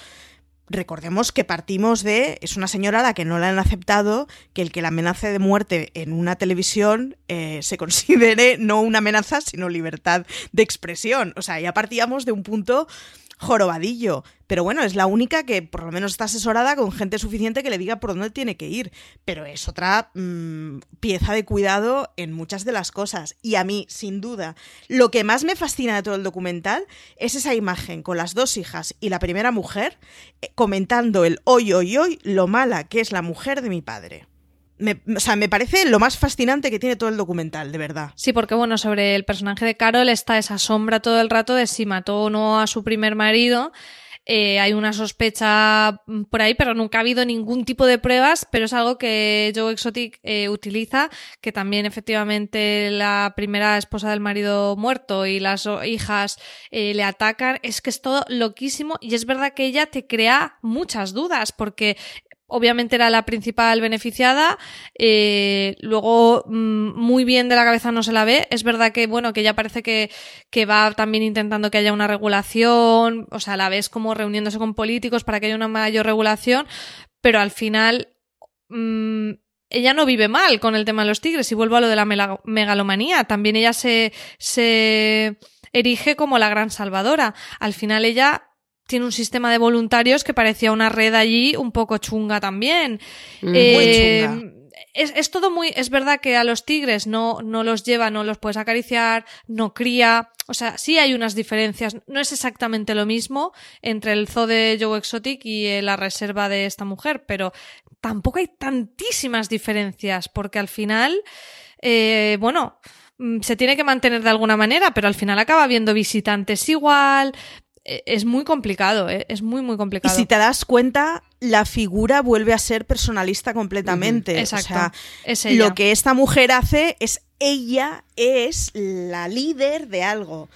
Recordemos que partimos de. Es una señora a la que no le han aceptado que el que la amenace de muerte en una televisión eh, se considere no una amenaza, sino libertad de expresión. O sea, ya partíamos de un punto jorobadillo. Pero bueno, es la única que por lo menos está asesorada con gente suficiente que le diga por dónde tiene que ir. Pero es otra mm, pieza de cuidado en muchas de las cosas. Y a mí, sin duda, lo que más me fascina de todo el documental es esa imagen con las dos hijas y la primera mujer eh, comentando el hoy, hoy, hoy, lo mala que es la mujer de mi padre. Me, o sea, me parece lo más fascinante que tiene todo el documental, de verdad.
Sí, porque bueno, sobre el personaje de Carol está esa sombra todo el rato de si mató o no a su primer marido. Eh, hay una sospecha mm, por ahí, pero nunca ha habido ningún tipo de pruebas, pero es algo que Joe Exotic eh, utiliza, que también efectivamente la primera esposa del marido muerto y las hijas eh, le atacan. Es que es todo loquísimo y es verdad que ella te crea muchas dudas, porque obviamente era la principal beneficiada, eh, luego mm, muy bien de la cabeza no se la ve, es verdad que bueno, que ya parece que, que va también intentando que haya una regulación, o sea, la ves como reuniéndose con políticos para que haya una mayor regulación, pero al final mm, ella no vive mal con el tema de los tigres. Y vuelvo a lo de la megalomanía, también ella se, se erige como la gran salvadora, al final ella tiene un sistema de voluntarios que parecía una red allí un poco chunga también.
Mm.
Eh,
Muy chunga.
es, es, todo muy. Es verdad que a los tigres no, no los lleva, no los puedes acariciar, no cría. O sea, sí hay unas diferencias. No es exactamente lo mismo entre el zoo de Joe Exotic y eh, la reserva de esta mujer, pero tampoco hay tantísimas diferencias, porque al final, eh, bueno, mm, se tiene que mantener de alguna manera, pero al final acaba habiendo visitantes igual. E, es muy complicado, ¿eh? es muy, muy complicado.
Y si te das cuenta, la figura vuelve a ser personalista completamente.
Uh -huh. Exacto.
O sea,
es ella.
lo que esta mujer hace es ella es la líder de algo.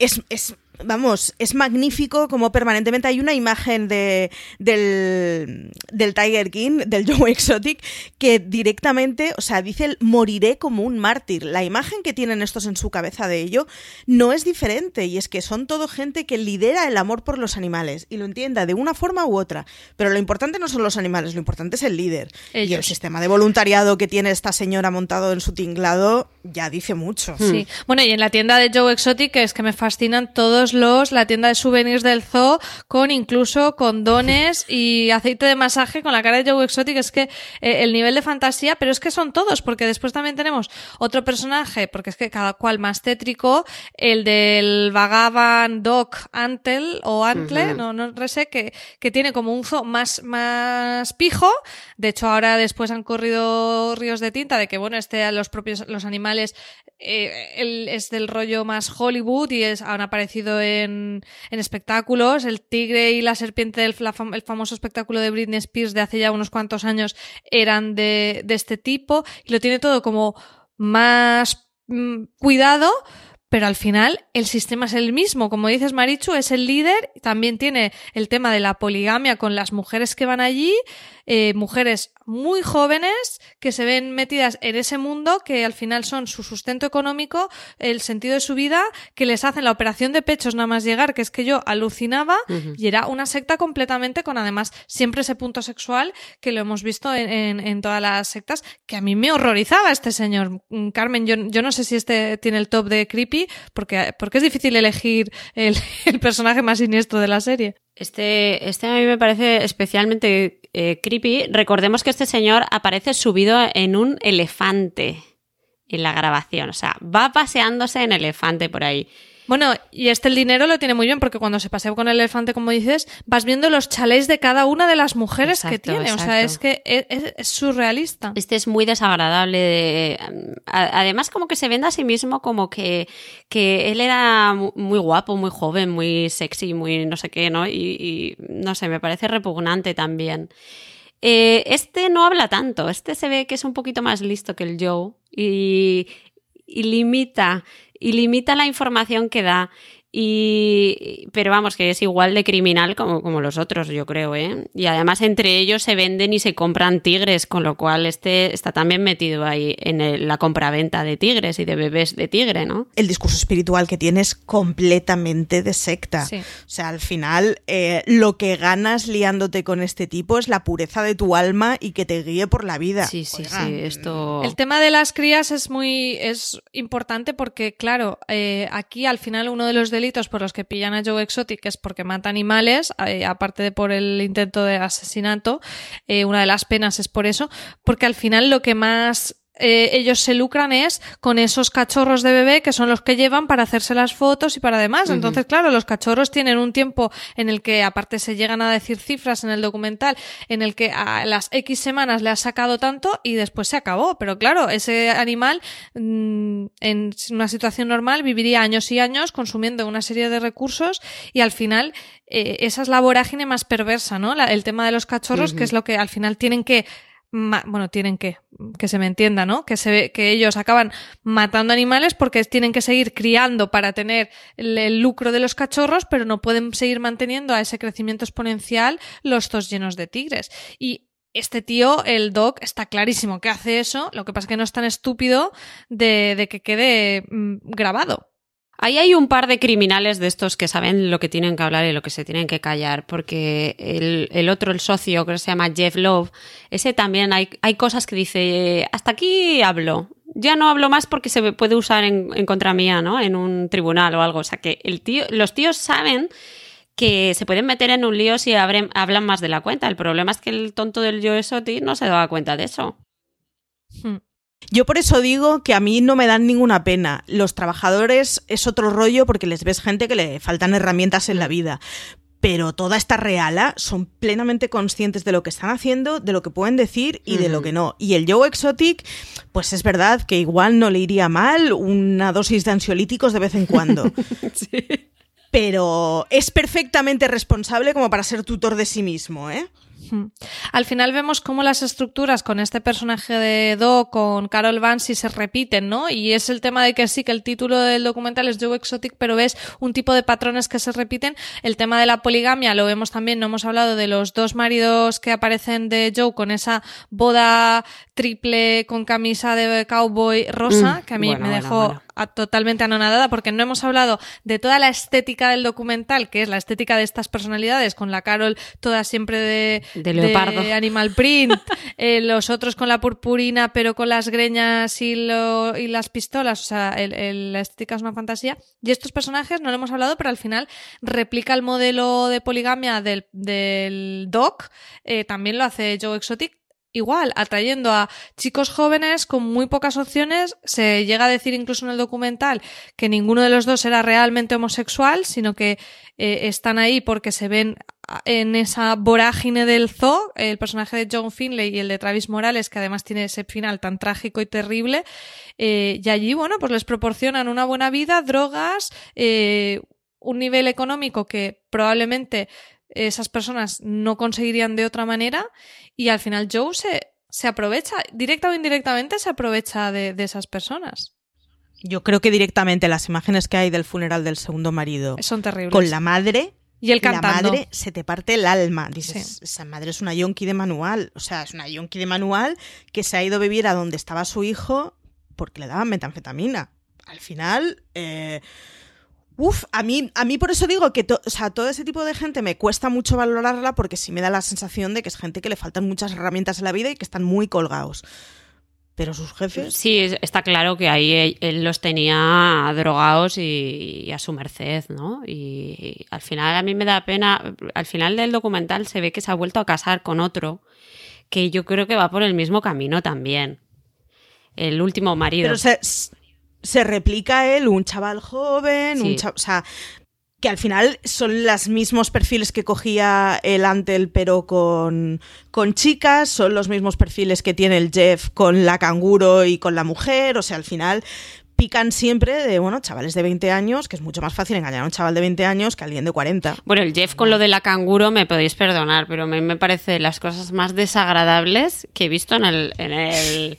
Es, es, vamos, es magnífico como permanentemente hay una imagen de, del, del Tiger King, del Joe Exotic, que directamente, o sea, dice el moriré como un mártir. La imagen que tienen estos en su cabeza de ello no es diferente y es que son todo gente que lidera el amor por los animales y lo entienda de una forma u otra. Pero lo importante no son los animales, lo importante es el líder.
Ellos.
Y el sistema de voluntariado que tiene esta señora montado en su tinglado ya dice mucho.
Sí. Bueno, y en la tienda de Joe Exotic es que me fascinan todos los, la tienda de souvenirs del zoo, con incluso condones y aceite de masaje con la cara de Joe Exotic, es que eh, el nivel de fantasía, pero es que son todos, porque después también tenemos otro personaje, porque es que cada cual más tétrico, el del Vagaban Doc Antel o Antle, uh -huh. no, no sé, que, que tiene como un zoo más, más pijo, de hecho ahora después han corrido ríos de tinta de que bueno, este, los propios, los animales, eh, el, es del rollo más Hollywood y es, han aparecido en, espectáculos. El tigre y la serpiente el famoso espectáculo de Britney Spears de hace ya unos cuantos años eran de, de este tipo y lo tiene todo como más mmm, cuidado, pero al final el sistema es el mismo. Como dices, Marichu, es el líder. También tiene el tema de la poligamia con las mujeres que van allí, eh, mujeres muy jóvenes que se ven metidas en ese mundo que al final son su sustento económico, el sentido de su vida, que les hacen la operación de pechos nada más llegar, que es que yo alucinaba uh -huh. y era una secta completamente con además siempre ese punto sexual que lo hemos visto en, en, en todas las sectas, que a mí me horrorizaba este señor. Carmen, yo, yo no sé si este tiene el top de creepy, porque, porque es difícil elegir el, personaje más siniestro de la serie.
Este, este a mí me parece especialmente eh, creepy. Recordemos que este señor aparece subido en un elefante en la grabación. O sea, va paseándose en elefante por ahí.
Bueno, y este el dinero lo tiene muy bien porque cuando se pasea con el elefante, como dices, vas viendo los chalés de cada una de las mujeres exacto, que tiene. Exacto. O sea, es que es, surrealista.
Este es muy desagradable. De, además, como que se vende a sí mismo como que, que él era muy guapo, muy joven, muy sexy, muy no sé qué, ¿no? Y, y no sé, me parece repugnante también. Eh, este no habla tanto, este se ve que es un poquito más listo que el Joe y, y limita y limita la información que da. Y, pero vamos, que es igual de criminal como, como los otros, yo creo, ¿eh? Y además entre ellos se venden y se compran tigres, con lo cual este está también metido ahí en el, la compraventa de tigres y de bebés de tigre, ¿no?
El discurso espiritual que tiene es completamente de secta. Sí. O sea, al final, eh, lo que ganas liándote con este tipo es la pureza de tu alma y que te guíe por la vida.
Sí, sí, Oiga. sí. Esto...
El tema de las crías es muy es importante porque, claro, eh, aquí al final uno de los delitos por los que pillan a Joe Exotic es porque mata animales, eh, aparte de por el intento de asesinato, eh, una de las penas es por eso, porque al final lo que más eh, ellos se lucran es con esos cachorros de bebé que son los que llevan para hacerse las fotos y para demás. Uh -huh. Entonces, claro, los cachorros tienen un tiempo en el que, aparte, se llegan a decir cifras en el documental, en el que a las X semanas le ha sacado tanto y después se acabó. Pero claro, ese animal mmm, en una situación normal viviría años y años consumiendo una serie de recursos y al final eh, esa es la vorágine más perversa, ¿no? La, el tema de los cachorros, uh -huh. que es lo que al final tienen que bueno, tienen que, que se me entienda, ¿no? Que se ve, que ellos acaban matando animales porque tienen que seguir criando para tener el, lucro de los cachorros, pero no pueden seguir manteniendo a ese crecimiento exponencial los tos llenos de tigres. Y este tío, el Doc, está clarísimo que hace eso, lo que pasa es que no es tan estúpido de, de que quede mmm, grabado.
Ahí hay un par de criminales de estos que saben lo que tienen que hablar y lo que se tienen que callar, porque el, el otro, el socio, que se llama Jeff Love, ese también hay, hay cosas que dice, hasta aquí hablo, ya no hablo más porque se puede usar en, en contra mía, ¿no? En un tribunal o algo. O sea que el tío, los tíos saben que se pueden meter en un lío si abren, hablan más de la cuenta. El problema es que el tonto del Joe Soti no se daba cuenta de eso.
Hmm.
Yo por eso digo que a mí no me dan ninguna pena. Los trabajadores es otro rollo porque les ves gente que le faltan herramientas en la vida. Pero toda esta reala son plenamente conscientes de lo que están haciendo, de lo que pueden decir y de lo que no. Y el Joe Exotic, pues es verdad que igual no le iría mal una dosis de ansiolíticos de vez en cuando. Pero es perfectamente responsable como para ser tutor de sí mismo, ¿eh?
Al final vemos cómo las estructuras con este personaje de Do, con Carol Vance, se repiten, ¿no? Y es el tema de que sí, que el título del documental es Joe Exotic, pero ves un tipo de patrones que se repiten. El tema de la poligamia lo vemos también, no hemos hablado de los dos maridos que aparecen de Joe con esa boda triple con camisa de cowboy rosa,
Mm,
que a mí
bueno,
me
bueno,
dejó
bueno.
A- totalmente anonadada porque no hemos hablado de toda la estética del documental, que es la estética de estas personalidades, con la Carol toda siempre de,
De leopardo.
animal print, eh, los otros con la purpurina pero con las greñas y, lo- y las pistolas, o sea, el- el- la estética es una fantasía. Y estos personajes no lo hemos hablado, pero al final replica el modelo de poligamia del, del Doc, eh, también lo hace Joe Exotic, igual, atrayendo a chicos jóvenes con muy pocas opciones. Se llega a decir incluso en el documental que ninguno de los dos era realmente homosexual, sino que eh, están ahí porque se ven en esa vorágine del zoo, el personaje de John Finlay y el de Travis Morales, que además tiene ese final tan trágico y terrible, eh, y allí, bueno, pues les proporcionan una buena vida, drogas, eh, un nivel económico que probablemente esas personas no conseguirían de otra manera y al final Joe se, se aprovecha, directa o indirectamente se aprovecha de, de esas personas.
Yo creo que directamente las imágenes que hay del funeral del segundo marido
Son terribles.
con la madre
y
la
cantando.
madre se te parte el alma. Dices, esa madre es una yonki de manual. O sea, es una yonki de manual que se ha ido a vivir a donde estaba su hijo porque le daban metanfetamina. Al final, eh, uf, a mí, a mí por eso digo que to- o sea, todo ese tipo de gente me cuesta mucho valorarla porque sí me da la sensación de que es gente que le faltan muchas herramientas en la vida y que están muy colgados. Pero sus jefes...
Sí, es- está claro que ahí él, los tenía drogados y, y a su merced, ¿no? Y, al final a mí me da pena, al final del documental se ve que se ha vuelto a casar con otro que yo creo que va por el mismo camino también. El último marido.
Pero se, se replica él, un chaval joven,
Sí.
un cha- o sea, que al final son los mismos perfiles que cogía el Antel, pero con, con chicas, son los mismos perfiles que tiene el Jeff con la canguro y con la mujer, o sea, al final pican siempre de, bueno, chavales de 20 años, que es mucho más fácil engañar a un chaval de 20 años que a alguien de 40.
Bueno, el Jeff con lo de la canguro me podéis perdonar, pero me, me parece de las cosas más desagradables que he visto en el, en el...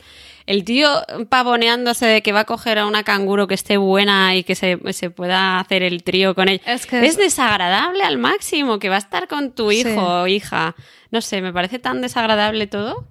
El tío pavoneándose de que va a coger a una canguro que esté buena y que se, se pueda hacer el trío con ella.
Es que
es desagradable al máximo, que va a estar con tu hijo o hija. No sé, me parece tan desagradable todo.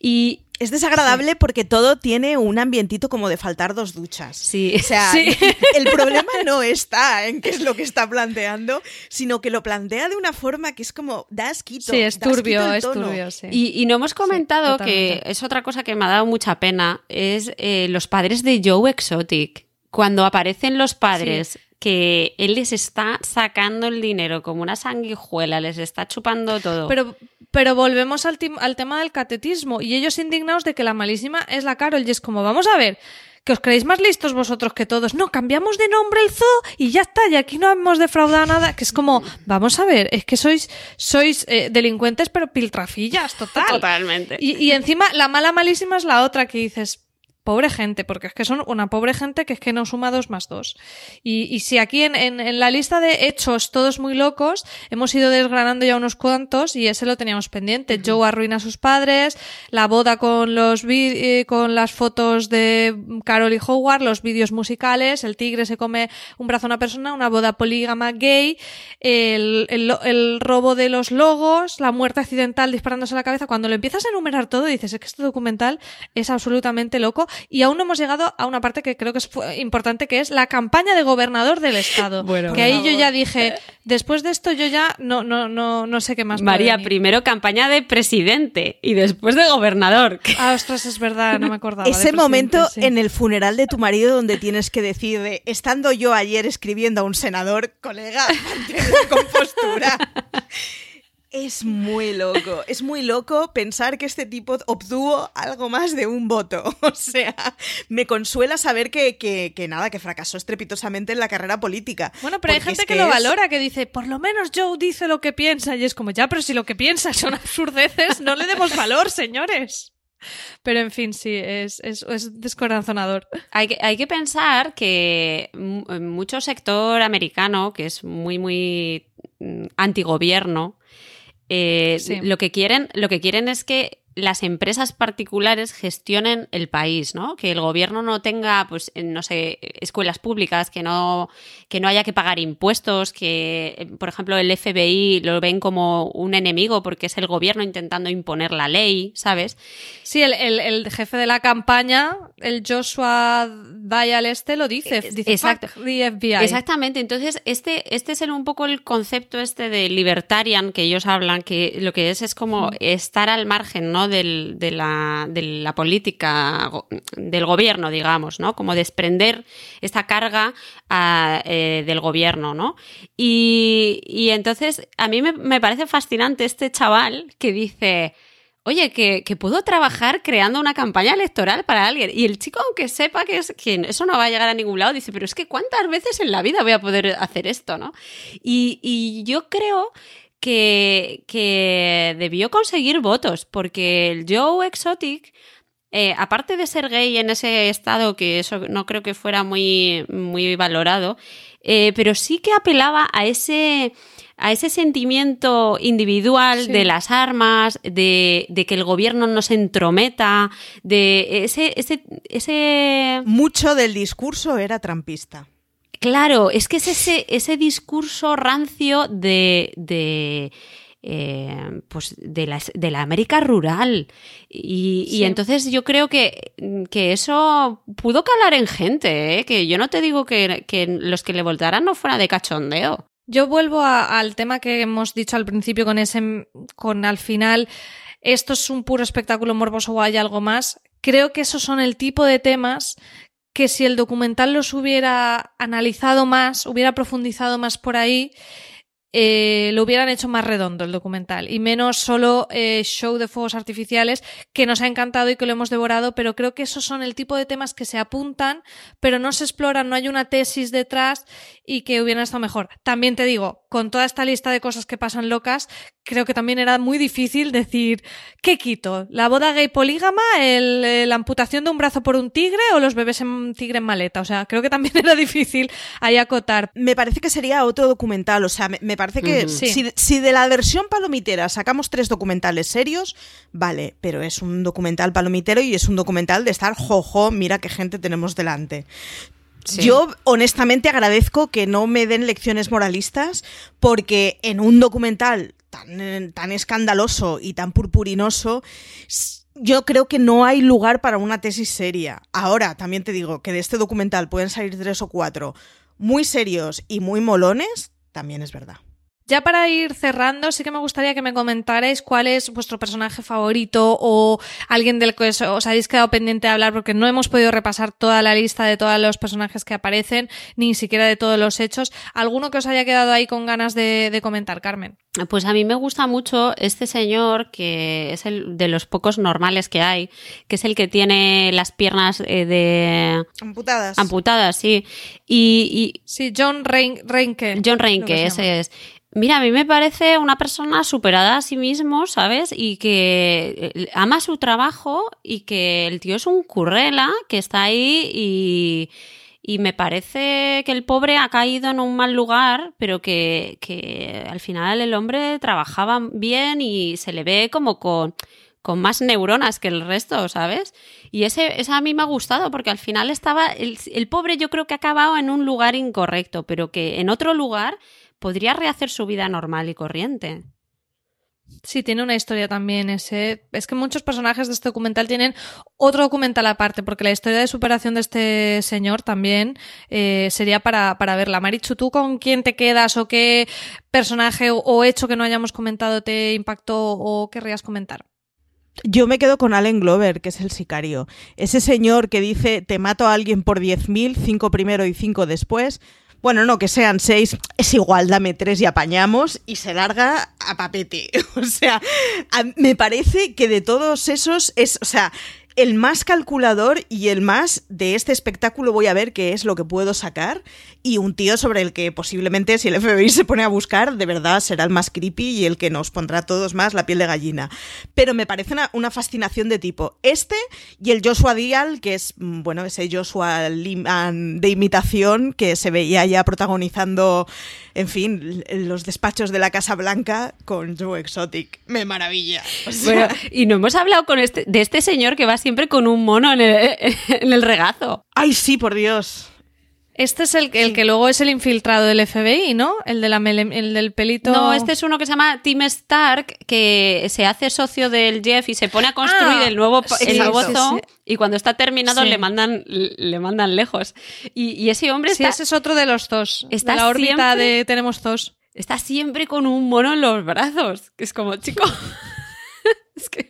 Y
Es desagradable porque todo tiene un ambientito como de faltar dos duchas.
Sí.
O sea,
Sí.
el problema no está en qué es lo que está planteando, sino que lo plantea de una forma que es como, da asquito.
Sí, es turbio,
el
es turbio, sí.
Y, y no hemos comentado que es otra cosa que me ha dado mucha pena, es eh, los padres de Joe Exotic. Cuando aparecen los padres, que él les está sacando el dinero como una sanguijuela, les está chupando todo.
Pero, pero volvemos al, tema del catetismo y ellos indignados de que la malísima es la Carol y es como, vamos a ver, que os creéis más listos vosotros que todos. No, cambiamos de nombre el zoo y ya está, y aquí no hemos defraudado nada. Que es como, vamos a ver, es que sois, sois eh, delincuentes pero piltrafillas, total.
Totalmente.
Y, y encima la mala malísima es la otra que dices, pobre gente, porque es que son una pobre gente que es que no suma dos más dos. Y, y si aquí en, en- en la lista de hechos todos muy locos hemos ido desgranando ya unos cuantos y ese lo teníamos pendiente. Joe arruina a sus padres, la boda con los eh, con las fotos de Carol y Howard, los vídeos musicales, el tigre se come un brazo a una persona, una boda polígama gay, el, el el robo de los logos, la muerte accidental disparándose a la cabeza. Cuando lo empiezas a enumerar todo dices, es que este documental es absolutamente loco y aún no hemos llegado a una parte que creo que es importante, que es la campaña de gobernador del estado.
Bueno.
que ahí yo ya dije, después de esto yo ya no, no, no, no sé qué más.
María, primero campaña de presidente y después de gobernador.
Ah, ostras, es verdad, no me acordaba.
Ese momento
sí.
en el funeral de tu marido donde tienes que decir de, estando yo ayer escribiendo a un senador, colega, mantén la compostura. Es muy loco, es muy loco pensar que este tipo obtuvo algo más de un voto. O sea, me consuela saber que, que, que nada, que fracasó estrepitosamente en la carrera política.
Bueno, pero hay gente
es
que,
que
lo valora, que dice, por lo menos Joe dice lo que piensa. Y es como, ya, pero si lo que piensa son absurdeces, no le demos valor, señores. Pero en fin, sí, es, es, es descorazonador.
Hay que, hay que pensar que mu- mucho sector americano, que es muy, muy mm, antigobierno, eh,
Sí.
lo, que quieren, lo que quieren es que las empresas particulares gestionen el país, ¿no? Que el gobierno no tenga, pues, eh, no sé, escuelas públicas, que no, que no haya que pagar impuestos, que, eh, por ejemplo, el FBI lo ven como un enemigo porque es el gobierno intentando imponer la ley, ¿sabes?
Sí, el, el- el jefe de la campaña, el Joshua Dial este, lo dice. Dice,
Exacto.
"Fuck the FBI.
Exactamente. Entonces, este, este es el, un poco el concepto este de libertarian que ellos hablan, que lo que es es como estar al margen, ¿no? Del, de, la, de la política del gobierno, digamos, ¿no? Como desprender esta carga a, eh, del gobierno, ¿no? Y, y entonces, a mí me, parece fascinante este chaval que dice, Oye, que, que puedo trabajar creando una campaña electoral para alguien. Y el chico, aunque sepa que, es, eso no va a llegar a ningún lado, dice, pero es que ¿cuántas veces en la vida voy a poder hacer esto, no? Y yo creo que, que debió conseguir votos, porque el Joe Exotic, eh, aparte de ser gay en ese estado, que eso no creo que fuera muy, muy valorado, eh, pero sí que apelaba a ese a ese sentimiento individual
Sí.
de las armas, de, de que el gobierno no se entrometa, de ese, ese, ese
Mucho del discurso era trampista.
Claro, es que es ese, ese discurso rancio de, de, eh, pues de, la, de la América rural. Y, y entonces yo creo que, que eso pudo calar en gente, ¿eh? que yo no te digo que, que los que le votaran no fuera de cachondeo.
Yo vuelvo a- al tema que hemos dicho al principio con ese, con al final, esto es un puro espectáculo morboso o hay algo más. Creo que esos son el tipo de temas que si el documental los hubiera analizado más, hubiera profundizado más por ahí, eh, lo hubieran hecho más redondo el documental y menos solo eh, show de fuegos artificiales que nos ha encantado y que lo hemos devorado, pero creo que esos son el tipo de temas que se apuntan, pero no se exploran, no hay una tesis detrás y que hubieran estado mejor. También te digo, con toda esta lista de cosas que pasan locas, creo que también era muy difícil decir, ¿qué quito? ¿La boda gay polígama? Eh, ¿La amputación de un brazo por un tigre o los bebés en tigre en maleta? O sea, creo que también era difícil ahí acotar.
Me parece que sería otro documental, o sea, me parece que si, si de la versión palomitera sacamos tres documentales serios, vale, pero es un documental palomitero y es un documental de estar jojo, mira qué gente tenemos delante.
Sí.
Yo honestamente agradezco que no me den lecciones moralistas porque en un documental tan, tan escandaloso y tan purpurinoso yo creo que no hay lugar para una tesis seria. Ahora, también te digo que de este documental pueden salir tres o cuatro muy serios y muy molones, también es verdad.
Ya para ir cerrando, sí que me gustaría que me comentarais cuál es vuestro personaje favorito o alguien del que os, os habéis quedado pendiente de hablar porque no hemos podido repasar toda la lista de todos los personajes que aparecen, ni siquiera de todos los hechos. ¿Alguno que os haya quedado ahí con ganas de, de comentar, Carmen?
Pues a mí me gusta mucho este señor que es el de los pocos normales que hay, que es el que tiene las piernas eh, de
Amputadas.
amputadas, sí. Y,
Sí, John Rein- Reinke.
John Reinke,
se
ese es. Mira, a mí me parece una persona superada a sí mismo, ¿sabes? Y que eh, ama su trabajo y que el tío es un currela que está ahí y, y me parece que el pobre ha caído en un mal lugar, pero que, que al final el hombre trabajaba bien y se le ve como con, con más neuronas que el resto, ¿sabes? Y ese, ese a mí me ha gustado porque al final estaba, el, el pobre yo creo que ha acabado en un lugar incorrecto, pero que en otro lugar podría rehacer su vida normal y corriente.
Sí, tiene una historia también ese. Es que muchos personajes de este documental tienen otro documental aparte, porque la historia de superación de este señor también eh, sería para, para verla. Marichu, ¿tú con quién te quedas o qué personaje o, o hecho que no hayamos comentado te impactó o querrías comentar?
Yo me quedo con Allen Glover, que es el sicario. Ese señor que dice, te mato a alguien por 10.000, cinco primero y cinco después. Bueno, no, que sean seis, es igual, dame tres y apañamos y se larga a papete. O sea, me parece que de todos esos es, o sea, el más calculador y el más de este espectáculo voy a ver qué es lo que puedo sacar y un tío sobre el que posiblemente si el FBI se pone a buscar de verdad será el más creepy y el que nos pondrá a todos más la piel de gallina. Pero me parece una, fascinación de tipo este y el Joshua Dial que es, mm, bueno, ese Joshua ah, de imitación que se veía ya protagonizando, en fin, los despachos de la Casa Blanca con Joe Exotic. Me maravilla.
Y no hemos hablado con este, de este señor que va siempre con un mono en el, en el regazo.
Ay, sí, por Dios.
Este es el, el que luego es el infiltrado del FBI, ¿no? El, de la mele- el del pelito.
No, este es uno que se llama Tim Stark, que se hace socio del Jeff y se pone a construir
Ah,
el nuevo,
sí,
el nuevo
sí,
zoo,
sí.
y cuando está terminado
Sí.
le mandan le mandan lejos. Y, y ese hombre
Sí,
está,
ese es otro de los dos.
Está
de la órbita
siempre-
de Tenemos dos.
está siempre con un mono en los brazos, que es como, chico, es que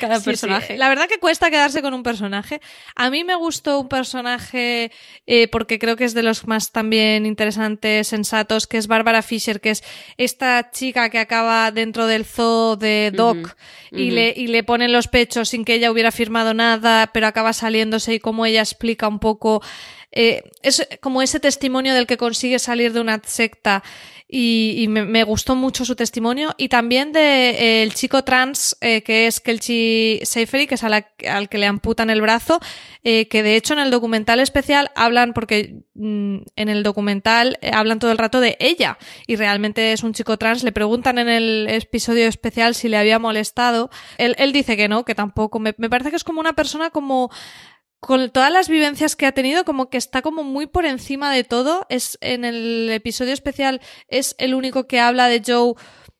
cada
Sí, sí.
personaje.
La verdad que cuesta quedarse con un personaje. A mí me gustó un personaje eh, porque creo que es de los más también interesantes, sensatos, que es Bárbara Fisher, que es esta chica que acaba dentro del zoo de Doc y, le, y le ponen los pechos sin que ella hubiera firmado nada, pero acaba saliéndose y cómo ella explica un poco eh, es como ese testimonio del que consigue salir de una secta y, me, gustó mucho su testimonio. Y también de eh, el chico trans eh, que es Kelchi Seifery que es a la- al que le amputan el brazo eh, que de hecho en el documental especial hablan porque mm, en el documental eh, hablan todo el rato de ella. Y realmente es un chico trans. Le preguntan en el episodio especial si le había molestado. Él, él dice que no que tampoco. Me, me parece que es como una persona como con todas las vivencias que ha tenido, como que está como muy por encima de todo. Es en el episodio especial es el único que habla de Joe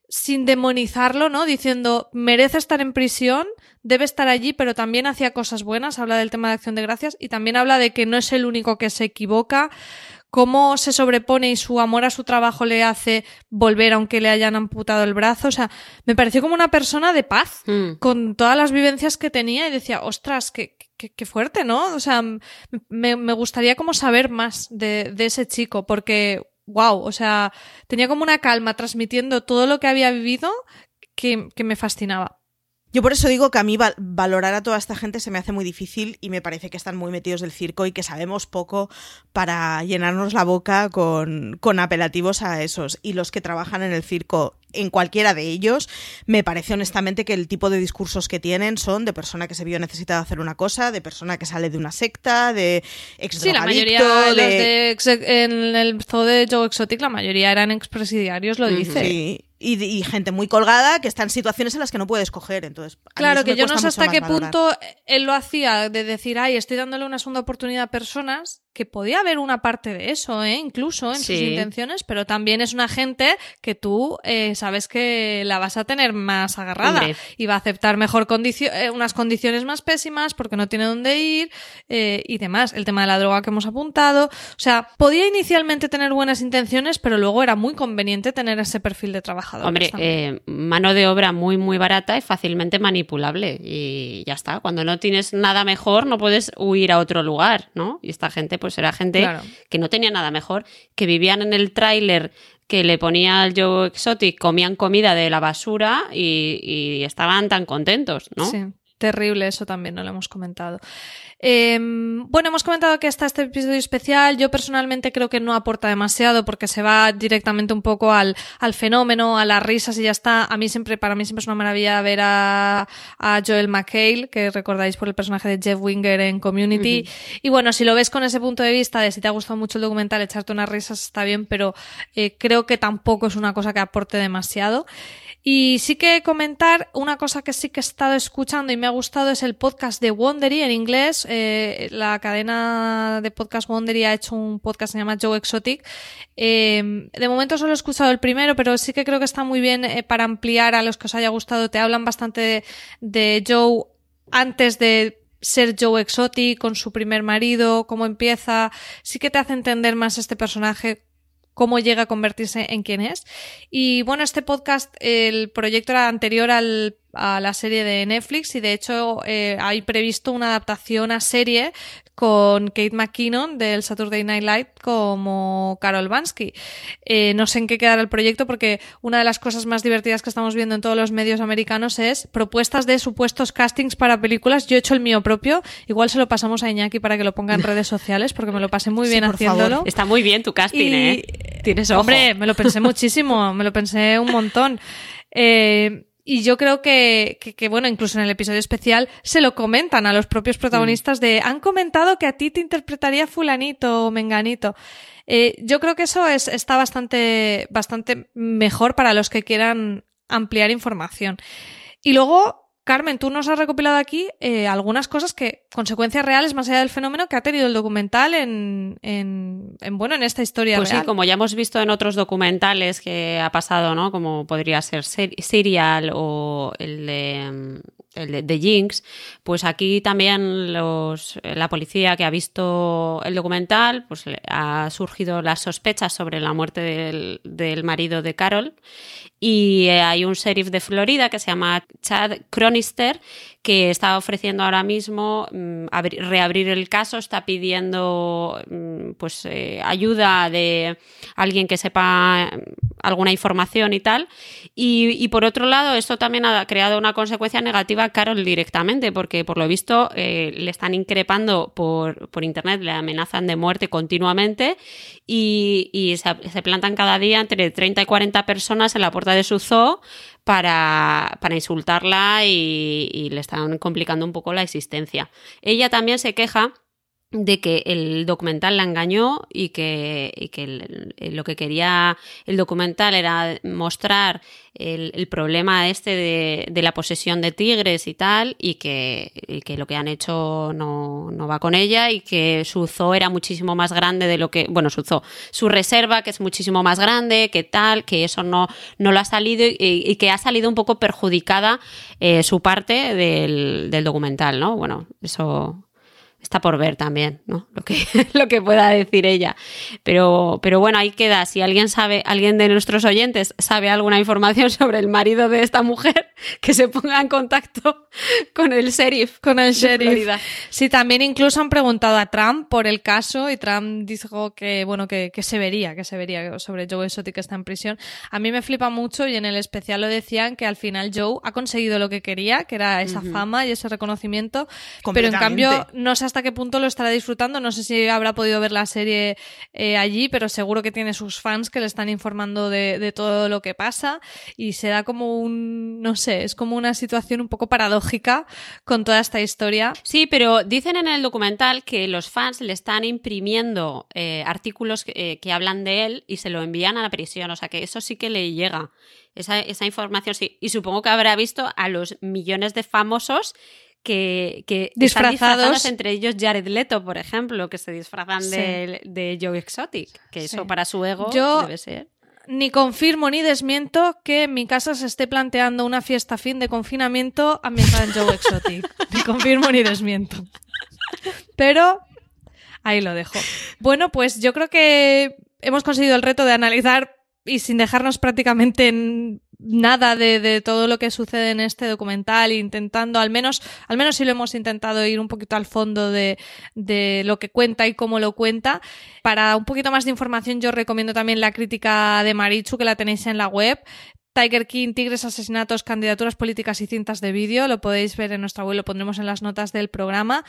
sin demonizarlo, ¿no? Diciendo merece estar en prisión, debe estar allí, pero también hacía cosas buenas. Habla del tema de acción de gracias y también habla de que no es el único que se equivoca. Cómo se sobrepone y su amor a su trabajo le hace volver aunque le hayan amputado el brazo. O sea, me pareció como una persona de paz
Mm.
con todas las vivencias que tenía y decía, ostras, qué, qué, qué fuerte, ¿no? O sea, me, gustaría como saber más de, ese chico, porque, wow, o sea, tenía como una calma transmitiendo todo lo que había vivido que me fascinaba.
Yo por eso digo que a mí val- valorar a toda esta gente se me hace muy difícil y me parece que están muy metidos del circo y que sabemos poco para llenarnos la boca con, con apelativos a esos. Y los que trabajan en el circo, en cualquiera de ellos, me parece honestamente que el tipo de discursos que tienen son de persona que se vio necesitada hacer una cosa, de persona que sale de una secta, de ex
Sí, la mayoría
drogadicto,
los
de...
de ex- en el zoo de Joe Exotic, la mayoría eran expresidiarios, lo dice.
Sí, y, y gente muy colgada que está en situaciones en las que no puede escoger. Entonces,
Claro, que yo no sé hasta qué
valorar.
punto él lo hacía de decir, ay, estoy dándole una segunda oportunidad a personas, que podía haber una parte de eso, ¿eh? incluso en sus intenciones, pero también es una gente que tú eh, sabes que la vas a tener más agarrada
Hombre.
y va a aceptar mejor condicio- eh, unas condiciones más pésimas porque no tiene dónde ir y demás. El tema de la droga que hemos apuntado. O sea, podía inicialmente tener buenas intenciones, pero luego era muy conveniente tener ese perfil de trabajador.
Hombre, mano de obra muy, muy barata y fácilmente manipulable. Y ya está. Cuando no tienes nada mejor, no puedes huir a otro lugar, ¿no? Y esta gente, pues era gente
Claro.
que no tenía nada mejor, que vivían en el tráiler que le ponía al Joe Exotic, comían comida de la basura y, y estaban tan contentos, ¿no?
Sí, terrible, eso también no lo hemos comentado. Eh, bueno, hemos comentado que está este episodio especial. Yo personalmente creo que no aporta demasiado porque se va directamente un poco al, al fenómeno, a las risas y ya está. A mí siempre, para mí siempre es una maravilla ver a, a Joel McHale, que recordáis por el personaje de Jeff Winger en Community. Y bueno, si lo ves con ese punto de vista de si te ha gustado mucho el documental, echarte unas risas está bien, pero eh, creo que tampoco es una cosa que aporte demasiado. Y sí que comentar una cosa que sí que he estado escuchando y me ha gustado es el podcast de Wondery en inglés. Eh, la cadena de podcast Wondery ha hecho un podcast que se llama Joe Exotic. Eh, de momento solo he escuchado el primero, pero sí que creo que está muy bien eh, para ampliar a los que os haya gustado. Te hablan bastante de, de Joe antes de ser Joe Exotic con su primer marido, cómo empieza. Sí que te hace entender más este personaje cómo llega a convertirse en quien es. Y bueno, este podcast, el proyecto era anterior al, a la serie de Netflix y de hecho eh, hay previsto una adaptación a serie con Kate McKinnon del Saturday Night Live como Carol Bansky. Eh, no sé en qué quedará el proyecto porque una de las cosas más divertidas que estamos viendo en todos los medios americanos es propuestas de supuestos castings para películas. Yo he hecho el mío propio. Igual se lo pasamos a Iñaki para que lo ponga en redes sociales porque me lo pasé muy bien haciéndolo.
favor.
Está muy bien tu casting, ¿eh? Tienes ojo.
Hombre, me lo pensé muchísimo, me lo pensé un montón. Eh, y yo creo que, que, que, bueno, incluso en el episodio especial se lo comentan a los propios protagonistas de han comentado que a ti te interpretaría fulanito o menganito. Eh, yo creo que eso es, está bastante, bastante mejor para los que quieran ampliar información. Y luego, Carmen, tú nos has recopilado aquí eh, algunas cosas que, consecuencias reales más allá del fenómeno que ha tenido el documental en, en, en bueno, en esta historia
Pues
real.
sí, como ya hemos visto en otros documentales que ha pasado, ¿no? Como podría ser Ser- Serial o el de, mm, el de, Jinx, pues aquí también los, la policía que ha visto el documental, pues ha surgido las sospechas sobre la muerte del, del marido de Carol. Y eh, hay un sheriff de Florida que se llama Chad Cronister que está ofreciendo ahora mismo mm, abri- reabrir el caso, está pidiendo mm, pues eh, ayuda de alguien que sepa mm, alguna información y tal. Y, por otro lado, esto también ha creado una consecuencia negativa a Carol directamente, porque por lo visto eh, le están increpando por, por internet, le amenazan de muerte continuamente y, y se, se plantan cada día entre 30 y 40 personas en la puerta de su zoo para, para insultarla y, y le están complicando un poco la existencia. Ella también se queja de que el documental la engañó y que, y que lo que quería el documental era mostrar el, el problema este de, de la posesión de tigres y tal, y que, que lo que han hecho no, no va con ella y que su zoo era muchísimo más grande de lo que, bueno, su zoo, su reserva que es muchísimo más grande, que tal, que eso no, no lo ha salido y, y que ha salido un poco perjudicada eh, su parte del, del documental, ¿no? Bueno, eso está por ver también, ¿no? Lo que, lo que pueda decir ella. Pero, pero bueno, ahí queda. Si alguien sabe, alguien de nuestros oyentes sabe alguna información sobre el marido de esta mujer, que se ponga en contacto con el sheriff.
Con el sheriff. Sí, también incluso han preguntado a Trump por el caso y Trump dijo que, bueno, que, que se vería, que se vería sobre Joe Exotic que está en prisión. A mí me flipa mucho y en el especial lo decían que al final Joe ha conseguido lo que quería, que era esa fama y ese reconocimiento, pero en cambio no sé hasta qué punto lo estará disfrutando, no sé si habrá podido ver la serie eh, allí, pero seguro que tiene sus fans que le están informando de, todo lo que pasa y se da como un, no sé, es como una situación un poco paradójica con toda esta historia.
Sí, pero dicen en el documental que los fans le están imprimiendo eh, artículos que, eh, que hablan de él y se lo envían a la prisión. O sea que eso sí que le llega. Esa, esa información sí. Y supongo que habrá visto a los millones de famosos que, que están
Disfrazados.
disfrazados, entre ellos Jared Leto, por ejemplo, que se disfrazan
Sí.
de, de Joe Exotic. Que
Sí.
eso para su ego
Yo-
debe ser.
Ni confirmo ni desmiento que en mi casa se esté planteando una fiesta fin de confinamiento ambientada en Joe Exotic. ni confirmo ni desmiento. Pero ahí lo dejo. Bueno, pues yo creo que hemos conseguido el reto de analizar y sin dejarnos prácticamente en nada de, de todo lo que sucede en este documental, intentando, al menos, al menos si lo hemos intentado ir un poquito al fondo de, de lo que cuenta y cómo lo cuenta. Para un poquito más de información, yo recomiendo también la crítica de Marichu, que la tenéis en la web. Tiger King, Tigres, Asesinatos, Candidaturas Políticas y Cintas de Vídeo. Lo podéis ver en nuestra web, lo pondremos en las notas del programa.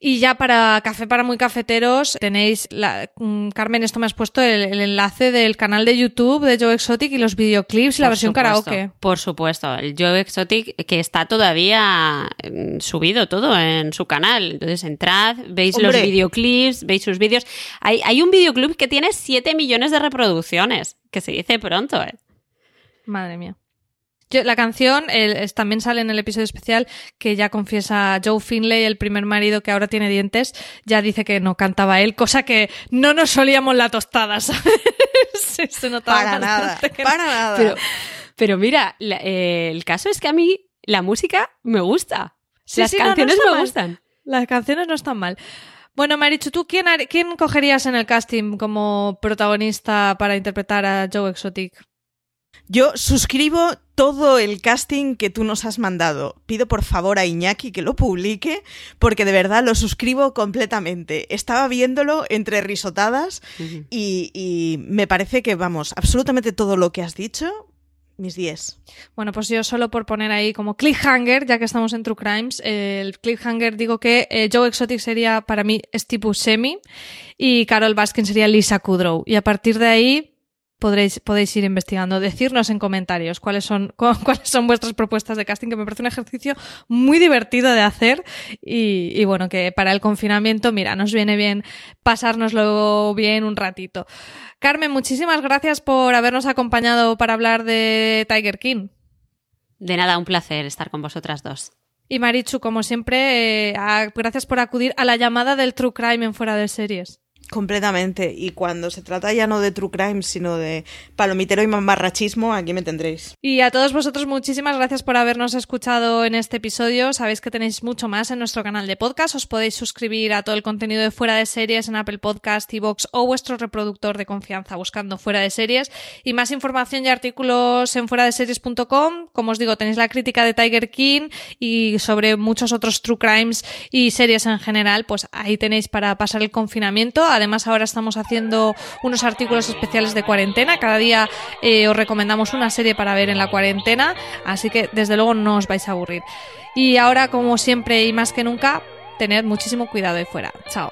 Y ya para Café para Muy Cafeteros tenéis, la, mm, Carmen, esto me has puesto el, el enlace del canal de YouTube de Joe Exotic y los videoclips y la versión
supuesto,
karaoke.
Por supuesto, el Joe Exotic que está todavía mm, subido todo en su canal. Entonces entrad, veis
Hombre.
los videoclips, veis sus vídeos. Hay, hay un videoclip que tiene 7 millones de reproducciones, que se dice pronto, ¿eh?
Madre mía. Yo- la canción el- es- también sale en el episodio especial que ya confiesa Joe Finlay, el primer marido que ahora tiene dientes, ya dice que no cantaba él, cosa que no nos solíamos la tostada, ¿sabes? se, se notaba
Para nada,
que-
para nada.
Pero, pero mira, la- eh, el caso es que a mí la música me gusta.
Sí,
Las
sí, no, no
canciones
está
me
mal.
gustan.
Las canciones no están mal. Bueno, Marichu, ¿tú quién, quién cogerías en el casting como protagonista para interpretar a Joe Exotic?
Yo suscribo todo el casting que tú nos has mandado. Pido por favor a Iñaki que lo publique, porque de verdad lo suscribo completamente. Estaba viéndolo entre risotadas y, y me parece que, vamos, absolutamente todo lo que has dicho mis 10.
Bueno, pues yo solo por poner ahí como cliffhanger, ya que estamos en True Crimes, el cliffhanger digo que eh, Joe Exotic sería para mí Steve Semi y Carol Baskin sería Lisa Kudrow. Y a partir de ahí podréis, podéis ir investigando. Decirnos en comentarios cuáles son, cuáles son vuestras propuestas de casting, que me parece un ejercicio muy divertido de hacer y, y bueno, que para el confinamiento, mira, nos viene bien pasárnoslo bien un ratito. Carmen, muchísimas gracias por habernos acompañado para hablar de Tiger King.
De nada, un placer estar con vosotras dos.
Y Marichu, como siempre, eh, gracias por acudir a la llamada del True Crime en Fuera de Series.
Completamente. Y cuando se trata ya no de true crime, sino de palomitero y mamarrachismo, aquí me tendréis.
Y a todos vosotros muchísimas gracias por habernos escuchado en este episodio. Sabéis que tenéis mucho más en nuestro canal de podcast. Os podéis suscribir a todo el contenido de Fuera de Series en Apple Podcast, Evox o vuestro reproductor de confianza buscando Fuera de Series. Y más información y artículos en fuera de series.com. Como os digo, tenéis la crítica de Tiger King y sobre muchos otros true crimes y series en general. Pues ahí tenéis para pasar el confinamiento. Además, ahora estamos haciendo unos artículos especiales de cuarentena. Cada día eh, os recomendamos una serie para ver en la cuarentena, así que desde luego no os vais a aburrir. Y ahora, como siempre y más que nunca, tened muchísimo cuidado ahí fuera. Chao.